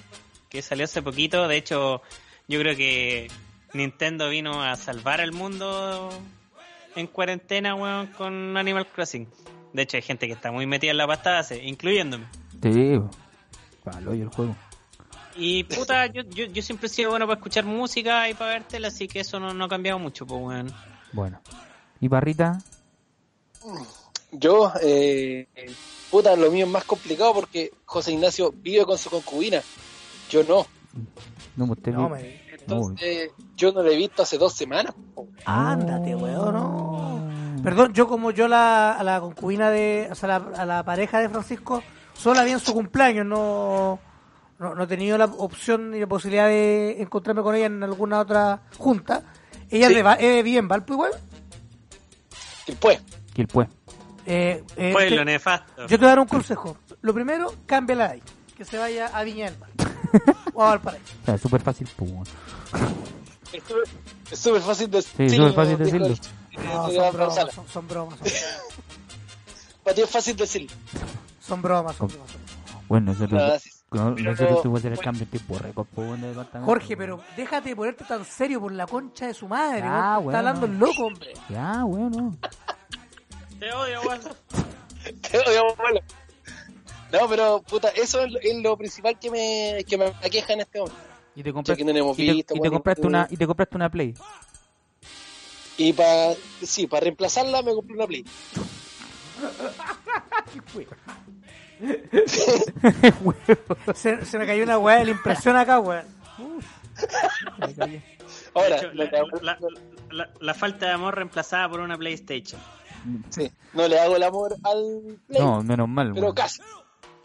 que salió hace poquito. De hecho, yo creo que Nintendo vino a salvar al mundo en cuarentena, weón, con Animal Crossing. De hecho, hay gente que está muy metida en la pasta base, incluyéndome. Sí, Maloyo el juego. Y puta, yo, yo, yo siempre he sido bueno para escuchar música y para ver tele, así que eso no, no ha cambiado mucho, pues weón. Bueno. ¿Y Barrita? Yo, eh, puta, lo mío es más complicado porque José Ignacio vive con su concubina. Yo no. No, pues usted No, vi- me... Entonces, yo no lo he visto hace dos semanas. Ándate, weón, no. Perdón, yo como yo la, a la concubina de, o sea, la- a la pareja de Francisco, solo la vi en su cumpleaños, no, no, no he tenido la opción ni la posibilidad de encontrarme con ella en alguna otra junta. Ella Sí. le va, eh, vive en Valpo igual. Después, ¿Qué el pues? Eh, eh, Pueblo te- nefasto. yo te voy a dar un consejo. Lo primero, cámbiala de ahí. Que se vaya a Viña del Mar. o a Valparaíso. O sea, es súper fácil, pues. weón. es súper- fácil de Sí, súper fácil decirlo. No, son bromas, son, son bromas, son, Para ti es fácil decirlo. son bromas, son bromas. Bueno, nosotros, Ah, sí. no- Pero nosotros no- tuvimos que hacer el bueno. cambio en tiempo récord, pues, weón, de departamento. Jorge, pero déjate de ponerte tan serio por la concha de su madre. Ah, bueno. Está hablando el loco, hombre. Ya, bueno. Te odio, weón. Te odio, abuelo. No, pero puta, eso es, lo- es lo principal que me, que me aqueja en este momento. Y te compraste, que no lo hemos y te, visto, y te bueno, compraste eh, una y te compraste una Play. Y para, sí, para reemplazarla me compré una Play. Se, se me cayó una weá de la impresión acá, weón. Ahora, hecho, la, que hago- la- la- la falta de amor reemplazada por una PlayStation. sí, no le hago el amor al Play, No, menos mal, pero weón. casi.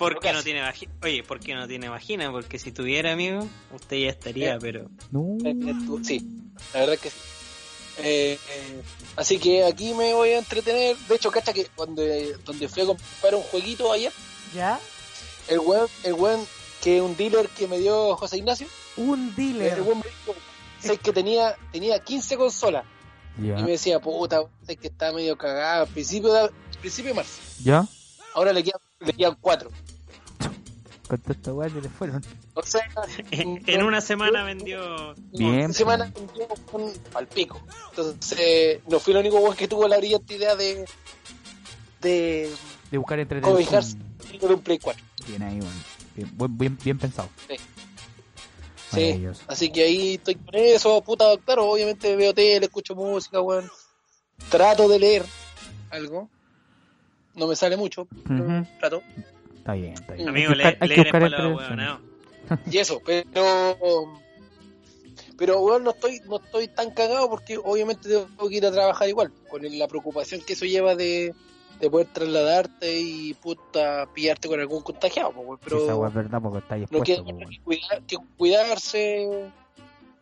¿Por qué no tiene vagina? Oye, ¿por qué no tiene vagina? Porque si tuviera, amigo, usted ya estaría, Eh. pero... No. Eh, eh, Sí, la verdad que sí. Eh, eh, así que aquí me voy a entretener. De hecho, cacha que cuando donde fui a comprar un jueguito ayer, ¿Ya? el weón, el weón que es un dealer que me dio José Ignacio, Un dealer. el weón me dijo sé que tenía, tenía 15 consolas Ya. y me decía, puta, sé que está medio cagado al principio de, principio de marzo. ¿Ya? Ahora le quedan, le quedan 4. Con toda esta weá se le fueron. O sea, En una semana vendió... Bien, Una semana vendió un al pico. Entonces, no fui el único weón que tuvo la brillante idea de, de De buscar cobijarse con un Play 4. Bien ahí, weón. Bien, bien, bien pensado. Sí. Maravilloso. Así que ahí estoy con eso, puta, claro, obviamente veo tele, escucho música, weón. Trato de leer algo. No me sale mucho, pero Ujú. trato. Está bien, está bien. Amigo, hay que le, hay que buscar los entretención. huevonados. Y eso, pero pero weón, no estoy no estoy tan cagado porque obviamente tengo que ir a trabajar igual, con la preocupación que eso lleva de, de poder trasladarte y puta pillarte con algún contagiado, pues, weón. Sí, esa pero es verdad porque está ahí no expuesto, queda po, que, cuidar- que cuidarse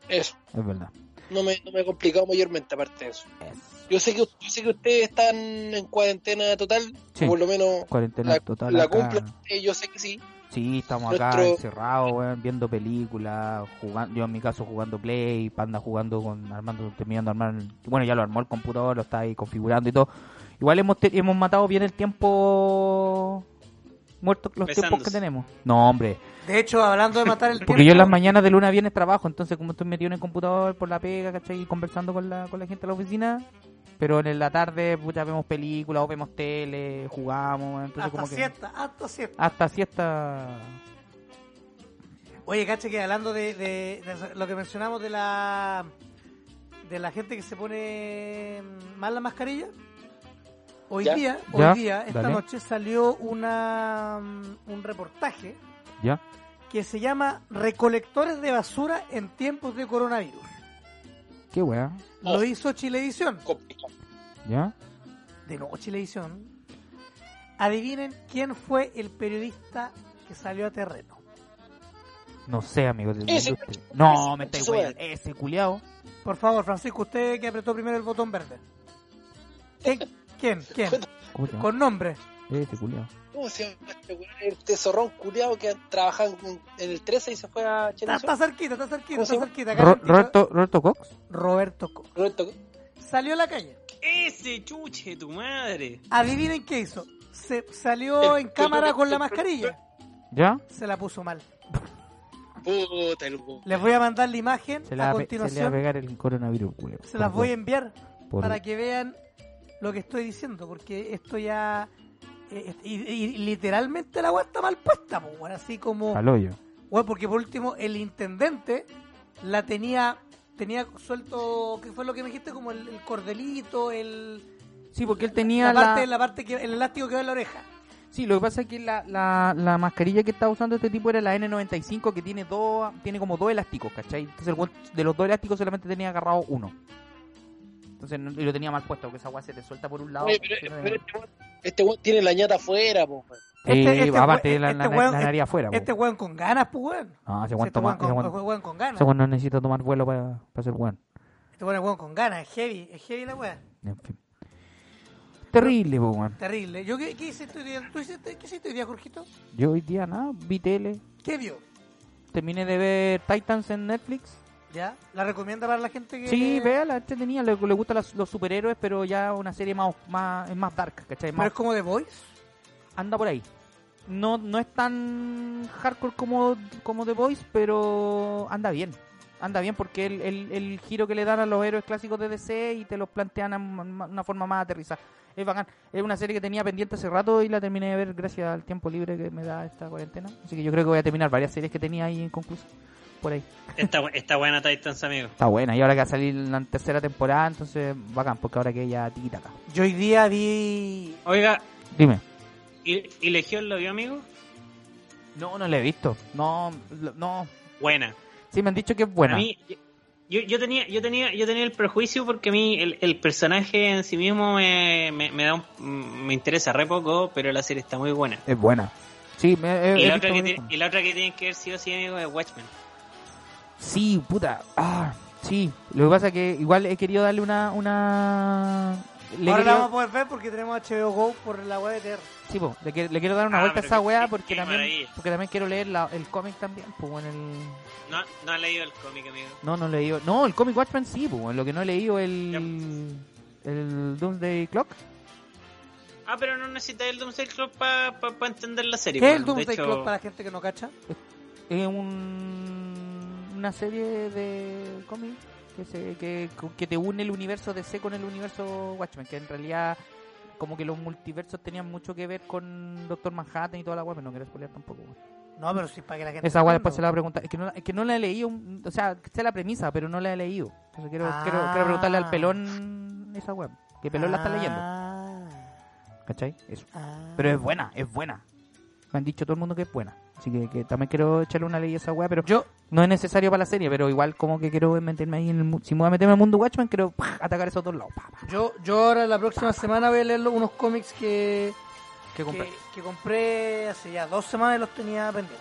eso. Es verdad. no me, no me he complicado mayormente aparte de eso. Es. Yo sé que, yo sé que ustedes están en cuarentena total, Sí. o por lo menos Cuarentena la, total la cumplen, yo sé que sí, Sí, estamos acá Nuestro- encerrados, weón, viendo películas, jugando, yo en mi caso jugando Play, Panda jugando con Armando, terminando de armar, bueno, ya lo armó el computador, lo está ahí configurando y todo. Igual hemos, te- hemos matado bien el tiempo muerto, los tiempos que tenemos. No, hombre, De hecho, hablando de matar el porque tiempo, yo en las mañanas de luna a viernes trabajo, entonces como estoy metido en el computador por la pega, ¿cachai? Y conversando con la, con la gente de la oficina, pero en la tarde pucha, vemos películas o vemos tele, jugamos, entonces hasta como que... siesta, hasta siesta. Hasta siesta... Oye, caché que hablando de, de- de lo que mencionamos de la de la gente que se pone mal la mascarilla, hoy Ya. día, Ya, hoy día, esta dale. noche salió una mm, un reportaje ¿Ya? que se llama Recolectores de basura en tiempos de coronavirus. ¿Qué weá? Lo Oh. hizo Chilevisión. ¿Ya? De nuevo Chilevisión. Adivinen quién fue el periodista que salió a terreno. No sé, amigo. Ese-. No, me estáis ese- culiao. Por favor, Francisco, usted que apretó primero el botón verde. ¿Quién? ¿Quién? Con nombre. Ese culiao. ¿Cómo se llama este weón? El tesorrón culiado que trabajaba en, en el 13 y se fue a Está, Chile. está cerquita, está cerquita, ¿Cómo está cerquita. Roberto, Roberto Cox. Roberto Co- Roberto, Salió a la calle. Ese chuche, tu madre. Adivinen qué hizo. Se salió El- en cámara con la mascarilla. ¿Ya? Se la puso mal. puta, el. Les voy a mandar la imagen Se a pe- se le va a continuación. pegar el coronavirus, culiao. Se las voy a enviar Por para que vean lo que estoy diciendo. Porque esto ya. Eh, y, y literalmente la agua está mal puesta, po, weón, así como. Al hoyo. Bueno, porque por último, el intendente la tenía tenía suelto, ¿qué fue lo que me dijiste? Como el, el cordelito, el Sí, porque él tenía la la... parte, la parte que el elástico que va en la oreja. Sí, lo que pasa es que la, la, la mascarilla que estaba usando este tipo era la N95 que tiene dos, tiene como dos elásticos, ¿cachai? Entonces el de los dos elásticos solamente tenía agarrado uno. Entonces no- y lo tenía mal puesto, porque esa weá se te suelta por un lado. Oye, pero, pero este weón este weón tiene la ñata afuera, po, weón. Este- este aparte de la, este la- weón- la nariz afuera. Este weón con ganas, pues weón. No, ese Sí, weón Este toma- weón con, ese weón- este weón con ganas. ese weón no necesita tomar vuelo para ser weón. Este weón es weón con ganas, es heavy, es heavy la weá. En fin. Terrible, po, weón. Terrible. ¿Yo qué, qué hiciste hoy día? ¿Tú hiciste, ¿Qué hiciste hoy día, Jorgito? Yo hoy día nada, vi tele, ¿Qué vio? terminé de ver Titans en Netflix. ¿Ya? ¿La recomienda para la gente que...? Sí, véala, entretenida, le, le gustan los, los superhéroes, pero ya una serie más, más, es más dark, ¿cachai? Pero es como The Voice. anda por ahí. No, no es tan hardcore como, como The Voice, pero anda bien. Anda bien porque el, el, el giro que le dan a los héroes clásicos de DC y te los plantean m- una forma más aterrizada. Es bacán. Es una serie que tenía pendiente hace rato y la terminé de ver gracias al tiempo libre que me da esta cuarentena. Así que yo creo que voy a terminar varias series que tenía ahí en conclusión. Por ahí. Está, está buena Titans, amigo. Está buena. Y ahora que va a salir la tercera temporada, entonces bacán, porque ahora que ya tiquitaca. Yo hoy día vi... Oiga, Dime. ¿y, y Legión lo vio, amigo? No, no la he visto. No, no. Buena. Sí, me han dicho que es buena. A mí, yo, yo tenía, yo tenía, yo tenía el prejuicio porque a mí el, el personaje en sí mismo me, me, me da un- me interesa re poco, pero la serie está muy buena. Es buena. Sí, me, he- Y la, otra que tiene, y la otra que tienen que ver sí o sí, amigo, es Watchmen. Sí, puta. Ah, sí. Lo que pasa es que igual he querido darle una... una... Le Ahora he la vamos a poder ver porque tenemos HBO Go por la web de TR. Sí, po, le, quiero- le quiero dar una Ah, vuelta a esa weá porque también, maravilla. porque también quiero leer la- el cómic también, pues en el... No, no han leído el cómic, amigo. No, no he leído... No, el cómic Watchmen sí, pues lo que no he leído el... El Doomsday Clock. Ah, pero no necesitas el Doomsday Club para entender la serie. ¿Qué es el Doomsday hecho, Clock para la gente que no cacha? Es un, una serie de cómic que, se, que, que te une el universo DC con el universo Watchmen, que en realidad como que los multiversos tenían mucho que ver con Doctor Manhattan y toda la web, pero no quiero spoilear tampoco. No, pero sí para que la gente... Esa web entienda, después se la voy a preguntar. Es que, no, es que no la he leído, o sea, sé la premisa, pero no la he leído. Entonces quiero, Ah. quiero, quiero preguntarle al pelón esa web. Que pelón la está leyendo, Ah, ¿cachai? Eso. ah. Pero es buena, es buena. Me han dicho todo el mundo que es buena. Así que, que también quiero echarle una ley a esa weá, pero Yo, no es necesario para la serie, pero igual como que quiero meterme ahí en el mu- si me voy a meterme en el mundo Watchmen, quiero ¡pah! atacar esos dos lados. Pa, pa. yo, yo ahora la próxima semana voy a leer unos cómics que, ¿Qué que, compré? que compré hace ya dos semanas y los tenía pendientes.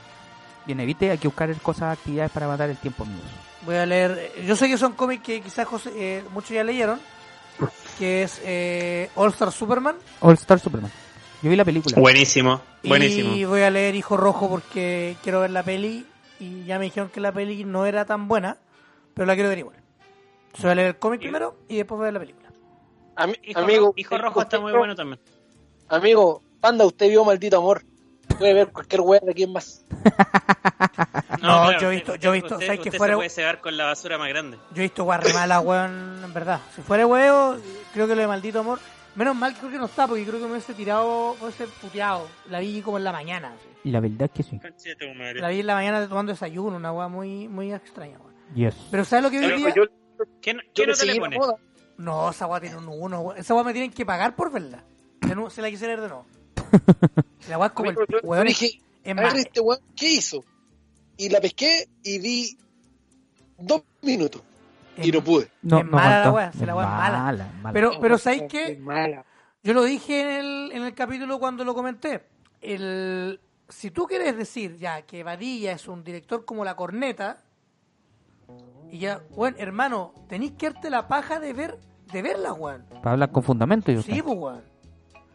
Bien, evite, hay que buscar cosas, actividades para matar el tiempo, amigos. Voy a leer, yo sé que son cómics que quizás José- eh, muchos ya leyeron, que es eh, All Star Superman, All Star Superman. Yo vi la película. Buenísimo, buenísimo. Y voy a leer Hijo Rojo porque quiero ver la peli. Y ya me dijeron que la peli no era tan buena, pero la quiero ver igual. Entonces voy a leer el cómic primero y después voy a ver la película. Ami- Hijo, amigo, Hijo Rojo está muy bueno también. Amigo, Panda, usted vio Maldito Amor. Puede ver cualquier weá de aquí más. No, yo he visto- yo he visto, Usted, ¿sabes que usted fuera- se puede cebar con la basura más grande. Yo he visto guarre mala, weón, en verdad. Si fuera huevo, creo que lo de maldito amor. Menos mal creo que no está, porque creo que me hubiese tirado, me hubiese puteado. La vi como en la mañana. así. Y la verdad es que sí. Madre. La vi en la mañana tomando desayuno, una weá muy, muy extraña, weón. Yes. Pero ¿sabes lo que vi hoy día? Yo, ¿Qué, no- yo qué le pone? No, esa weá tiene un uno, weón. Esa weá me tienen que pagar por verla. Se la quisiera ver de nuevo. La weá es como el weón. es- dije, es a ver este weón, ¿qué hizo? Y la pesqué y vi dos minutos. Y no pude. No, Es no mala la wea, se la Es wea es mala. mala, mala. Pero, pero ¿sabéis qué? Yo lo dije en el, en el capítulo cuando lo comenté. El, si tú quieres decir ya que Badilla es un director como la corneta, y ya, bueno, hermano, tenéis que darte la paja de ver, de verla, weón. Para hablar con fundamento, yo Sí, pues, weón.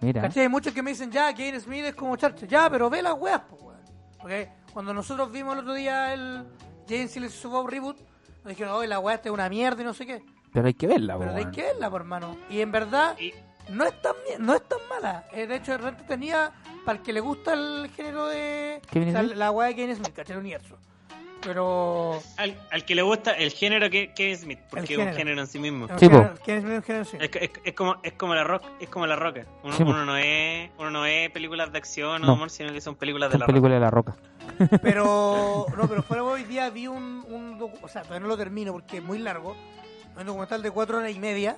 Mira. ¿Cachai? Hay muchos que me dicen, ya, Kane Smith es como Charcha. Ya, pero ve las weas, pues, weón. Porque cuando nosotros vimos el otro día el Jane Silence Bob Reboot, nos dijeron, oye, la wea esta es una mierda y no sé qué. Pero hay que verla, Pero hay que verla, por hermano. Y en verdad, Y- no es tan no es tan mala. Eh, de hecho, de repente tenía para el que le gusta el género de ¿Kevin o sea, la weá de Kevin Smith, ¿cachai? El universo. Pero Al, al que le gusta el género que Kevin Smith, porque es un género. en sí mismo. Sí, po. género- Kevin Smith es un género, sí. Es, es, es como es como la rock, es como la roca. Uno, Sí, uno no es uno no es películas de acción o No. amor, sino que son películas de Son la películas de la roca. Pero no, pero fuera hoy día vi un, un docu- o sea, todavía no lo termino porque es muy largo. Un documental de cuatro horas y media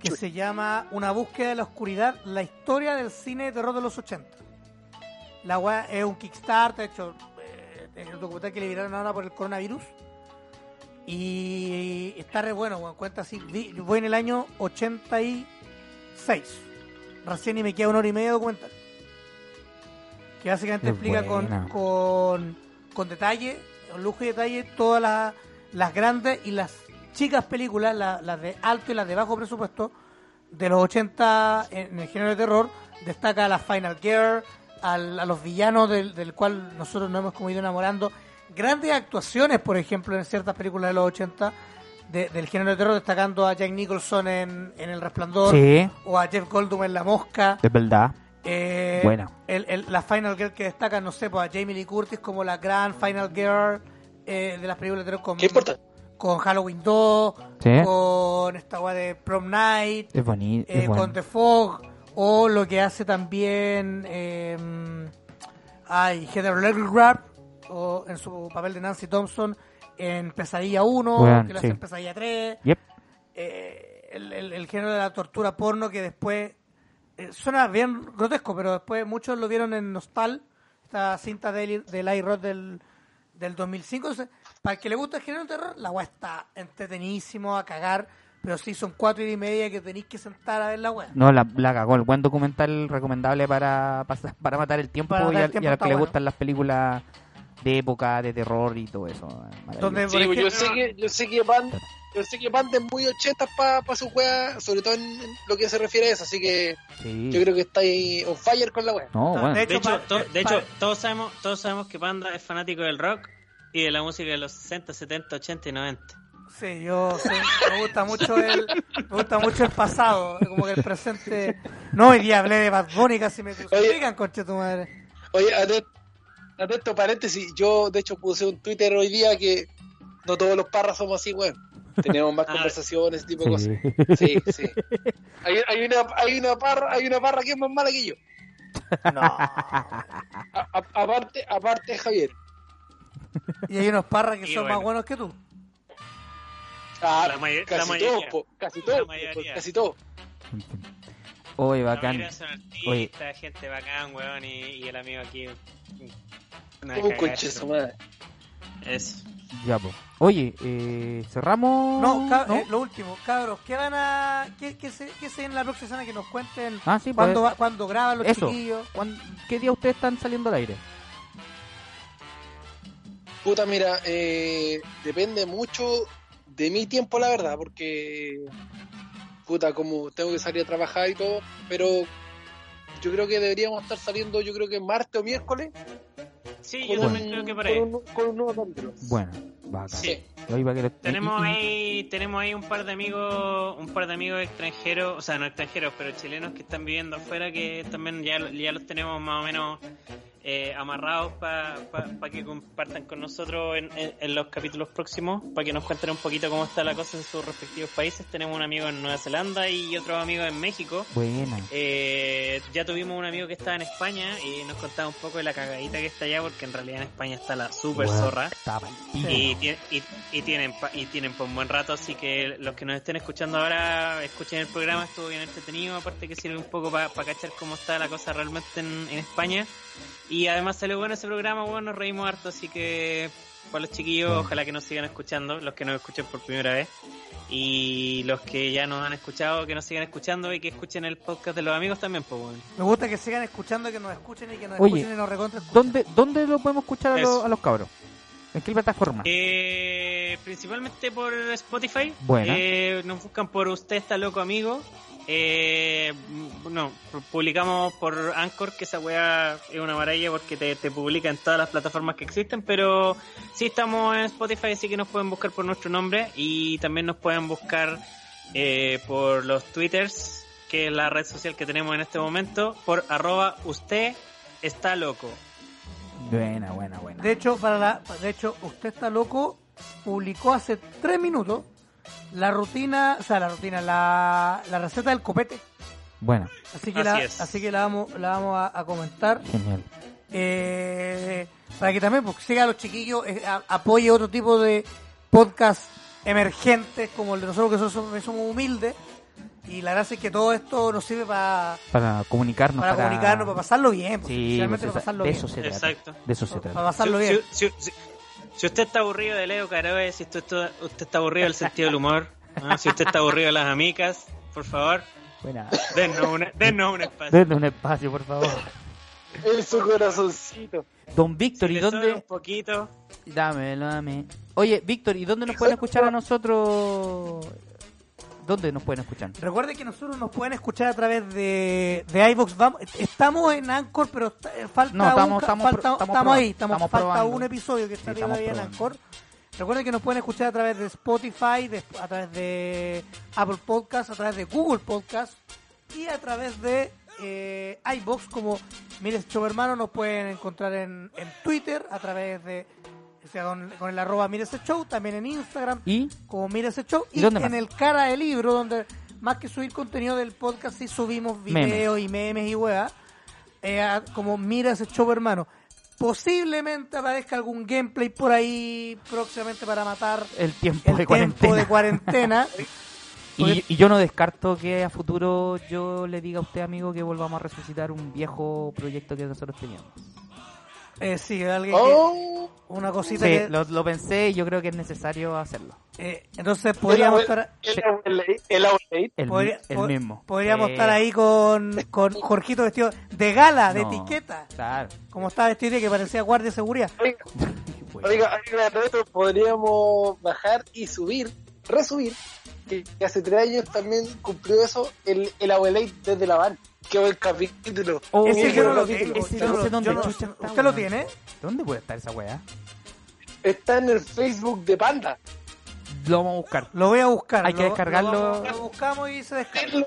que se llama Una búsqueda de la oscuridad, la historia del cine de terror de los 80. La weá es un Kickstarter, de hecho, eh, es el documental que le viraron ahora por el coronavirus. Y está re bueno, weón. Cuenta así. vi- Voy en el año 86. Recién y me queda una hora y media de documental. Que básicamente Es explica con, con, con detalle, con lujo y detalle, todas las, las grandes y las chicas películas, la- las de alto y las de bajo presupuesto, de los 80 en el género de terror. Destaca a la Final Girl, al- a los villanos del, del cual nosotros nos hemos como ido enamorando. Grandes actuaciones, por ejemplo, en ciertas películas de los 80 de- del género de terror, destacando a Jack Nicholson en, en El Resplandor Sí, o a Jeff Goldblum en La Mosca. es verdad. Eh, Buena. el- el- la Final Girl que destaca, no sé, pues a Jamie Lee Curtis como la gran Final Girl eh, de las películas de terror con, con Halloween 2, Sí. con esta weá de Prom Night, Es bonito. eh, es bueno. con The Fog, o lo que hace también eh, ay, Heather Grab o en su papel de Nancy Thompson en Pesadilla 1, Weón, que lo sí. hace en Pesadilla 3 Yep. eh, el, el- el género de la tortura porno que después eh, suena bien grotesco, pero después muchos lo vieron en Nostal, esta cinta de, Eli- de Eli Roth del, del 2005. Entonces, para el que le gusta el género de terror, la weá está entretenidísimo a cagar, pero sí son cuatro y media que tenéis que sentar a ver la weá. No, la, la cagó. El buen documental recomendable para, pasar- para matar el tiempo Para matar y, el a, tiempo y a los está que le bueno. gustan las películas de época, de terror y todo eso. Maravilloso. Donde, Sí, yo sé que, yo sé que Panda, yo sé que Panda es muy 80 para pa su wea, sobre todo en, en lo que se refiere a eso, así que Sí. yo creo que está ahí on fire con la wea. No, No, bueno. de De hecho, to- eh, de pa- hecho todos sabemos todos sabemos que Panda es fanático del rock y de la música de los 60, 70, 80 y 90. Sí, yo sí, me gusta mucho el me gusta mucho el pasado, como que el presente. No, hoy día hablé de Bad Bunny, casi me crucifican, conche tu madre. Oye, atent- atento paréntesis, yo de hecho puse un Twitter hoy día que no todos los parras somos así, weón. Tenemos más Ah. conversaciones, ese tipo de cosas. Sí, sí. Hay, hay una, hay una parra, hay una parra que es más mala que yo. No. A- a- aparte, aparte Javier. Y hay unos parras que Y son bueno. más buenos que tú. Ah, La may- casi la mayoría. todos, po, casi La mayoría. casi todos. Oye, bacán. son artistas, gente bacán, weón, y, y el amigo aquí. Un su madre. Eso. Ya, po. Oye, eh, cerramos. No, eh, lo último, cabros, ¿qué van a. ¿Qué, qué se, qué se en la próxima semana que nos cuenten Ah, sí, cuándo, pues, va- cuándo graban los eso. chiquillos? ¿cuán- ¿Qué día ustedes están saliendo al aire? Puta, mira, eh, depende mucho de mi tiempo, la verdad, porque, puta, como tengo que salir a trabajar y todo, pero yo creo que deberíamos estar saliendo, yo creo que martes o miércoles. Sí, con yo también creo que por con ahí. un, con un nuevo capítulo. Bueno, bacán. Sí. Que Tenemos y- y- ahí, tenemos ahí un par de amigos, un par de amigos extranjeros, o sea, no extranjeros, pero chilenos que están viviendo afuera que también ya, ya los tenemos más o menos eh, amarrados para que compartan con nosotros en, en- en los capítulos próximos, para que nos cuenten un poquito cómo está la cosa en sus respectivos países. Tenemos un amigo en Nueva Zelanda y otros amigos en México. Buena. Eh, ya tuvimos un amigo que estaba en España y nos contaba un poco de la cagadita que está allá, porque en realidad en España está la super Bueno, zorra. está pico. Y, y, y tienen pa- y tienen por un buen rato, así que los que nos estén escuchando ahora, escuchen el programa, estuvo bien entretenido, aparte que sirve un poco para cachar cómo está la cosa realmente en, en España. Y además salió bueno ese programa, bueno, nos reímos harto, así que para los chiquillos, ojalá que nos sigan escuchando, los que nos escuchen por primera vez. Y los que ya nos han escuchado, que nos sigan escuchando y que escuchen el podcast de los amigos también, pues bueno. Me gusta que sigan escuchando, que nos escuchen y que nos Oye, escuchen y nos recontra. ¿Dónde, ¿Dónde lo podemos escuchar a, los- a los cabros? ¿En qué plataforma? Eh, principalmente por Spotify. Buena. Eh, nos buscan por Usted está loco amigo. Eh, no, publicamos por Anchor, que esa weá es una maravilla porque te, te publica en todas las plataformas que existen, pero sí estamos en Spotify, así que nos pueden buscar por nuestro nombre y también nos pueden buscar eh, por los Twitters, que es la red social que tenemos en este momento, por arroba usted está loco. Buena, buena, buena. De hecho, para la, de hecho, usted está loco, publicó hace tres minutos la rutina, o sea, la rutina, la, la receta del copete. Buena, Así que, Así la, es. así que la vamos, la vamos a, a comentar. genial. Eh, para que también pues, siga a los chiquillos, eh, a- apoye otro tipo de podcast emergentes como el de nosotros, que somos- somos humildes. Y la gracia es que todo esto nos sirve para, Para comunicarnos. para comunicarnos, para pasarlo bien. pues, Sí, pues, para pasarlo de bien. eso se trata. Exacto. De eso se Para trata. pasarlo si, bien. si- si- si usted está aburrido de Leo Caroe, si usted, está- usted está aburrido del sentido del humor, ¿no? si usted está aburrido de las amicas, por favor, Buena. dennos, una- dennos un espacio. Denle un espacio, por favor. En su corazoncito. Don Víctor, Si ¿y dónde? un poquito. Dámelo, dame. Oye, Víctor, ¿y dónde nos pueden escuchar a nosotros? ¿Dónde nos pueden escuchar? Recuerden que nosotros nos pueden escuchar a través de, de iVoox. Vamos, estamos en Anchor, pero está- eh, falta No, estamos- un, estamos falta- pro- estamos estamos ahí, estamos, falta probando. un episodio que está Sí, todavía en. Anchor. Recuerden que nos pueden escuchar a través de Spotify, de- a través de Apple Podcast, a través de Google Podcast y a través de eh, iBox como Mires Show Hermano. Nos pueden encontrar en, en Twitter a través de sea, con, con el arroba Mires Show, también en Instagram ¿Y? como Mira ese show ¿Y en más? el cara del libro donde más que subir contenido del podcast sí subimos videos y memes y weas eh, como mira ese show hermano posiblemente aparezca algún gameplay por ahí próximamente para matar El tiempo el de tiempo cuarentena. de cuarentena Y, y yo no descarto que a futuro yo le diga a usted, amigo, que volvamos a resucitar un viejo proyecto que nosotros teníamos. Eh, sí alguien que- Oh, una cosita Sí, que lo, lo pensé y yo creo que es necesario hacerlo. eh, entonces podríamos estar el el. El, podría- po- mismo. podríamos estar ahí con, con Jorgito vestido de gala de no, etiqueta Claro. como estaba vestido y que parecía guardia de seguridad Oiga, Bueno. oiga, oiga, Reto, podríamos bajar y subir, resubir, que que hace tres años también cumplió eso, el, el Abuelate desde la van. Qué buen capítulo. Oh, ese yo no lo tengo no sé dónde chucha está, ¿usted lo tiene? ¿Dónde puede estar esa weá? Está en el Facebook de Panda. Lo vamos a buscar. Lo voy a buscar. Hay que lo- descargarlo. Lo, buscamos y se descarga.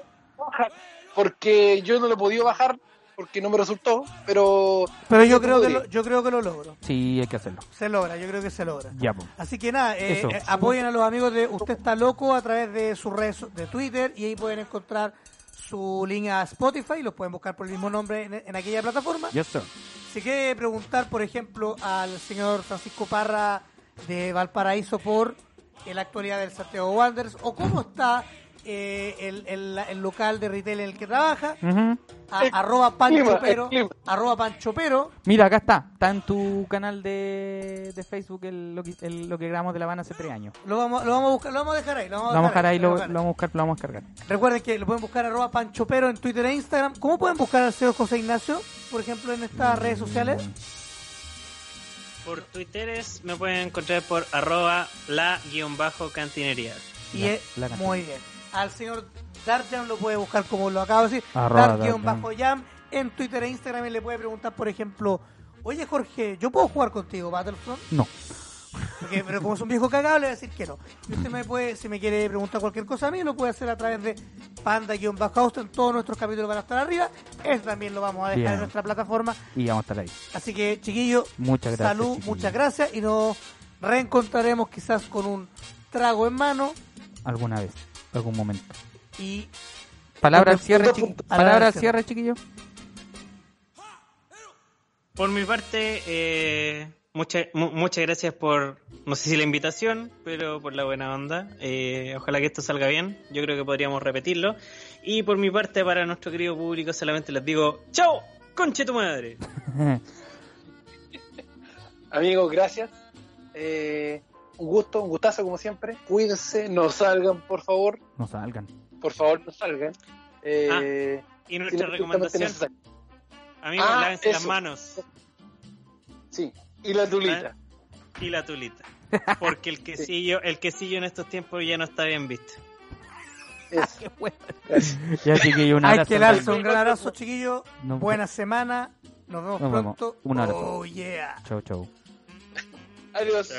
Porque yo no lo he podido bajar porque no me resultó, pero Pero yo creo que lo, yo creo que lo logro. Sí, hay que hacerlo. Se logra, yo creo que se logra. Ya, pues. Así que nada, eh, eh, apoyen a los amigos de Usted está loco a través de sus redes de Twitter y ahí pueden encontrar su link a Spotify, los pueden buscar por el mismo nombre en, en aquella plataforma. Yes, sir. Si quiere preguntar, por ejemplo, al señor Francisco Parra de Valparaíso por la actualidad del Santiago Wanderers o cómo está eh, el, el- el local de retail en el que trabaja, Ujú. a- El arroba clima, Pancho el Pero, clima. arroba Pancho Pero, Mira, acá está. Está en tu canal de, de Facebook el- lo, que, el- lo que grabamos de La Habana hace tres años. lo vamos, lo vamos a buscar, lo vamos a dejar ahí. Lo vamos Lo vamos a dejar ahí, lo lo, vamos a lo vamos a buscar, lo vamos a cargar. Recuerden que lo pueden buscar arroba Pancho Pero en Twitter e Instagram. ¿Cómo pueden buscar al señor José Ignacio, por ejemplo, en estas redes sociales? Por Twitteres me pueden encontrar por arroba la guion bajo cantinería. Y La- es la muy bien. Al señor Darjam lo puede buscar como lo acabo de decir. Dark-Jam en Twitter e Instagram y le puede preguntar, por ejemplo, oye Jorge, ¿yo puedo jugar contigo Battlefront? No. Porque, pero como es un viejo cagado, le voy a decir que no. Y usted me puede, si me quiere preguntar cualquier cosa a mí, lo puede hacer a través de panda-house. En todos nuestros capítulos van a estar arriba. Eso también lo vamos a dejar Bien. en nuestra plataforma. Y vamos a estar ahí. Así que, chiquillos, Muchas gracias. salud, muchas gracias. Y nos reencontraremos quizás con un trago en mano. Alguna vez, algún momento. Y Palabra al cierre. Palabra al cierre, chiquillo. Por mi parte, eh, mucha- mu- muchas gracias por, no sé si la invitación, pero por la buena onda. Eh, ojalá que esto salga bien. Yo creo que podríamos repetirlo. Y por mi parte, para nuestro querido público, solamente les digo, ¡Chao! ¡Conche tu madre! Amigos, gracias. Eh, un gusto, un gustazo como siempre. Cuídense, no salgan, por favor. no salgan. Por favor, no salgan. Eh, Y si no nuestra es recomendación, amigos, Ah, lávense las eso. manos Sí, y la tulita. y la tulita. Porque el quesillo, el quesillo en estos tiempos ya no está bien visto. Eso. Ya, chiquillo, un hay abrazo. que darse un gran abrazo, chiquillos. Nos- Buena semana. Nos vemos Nos vemos. pronto. Un abrazo. Oh, yeah. Chau, chau. Adiós.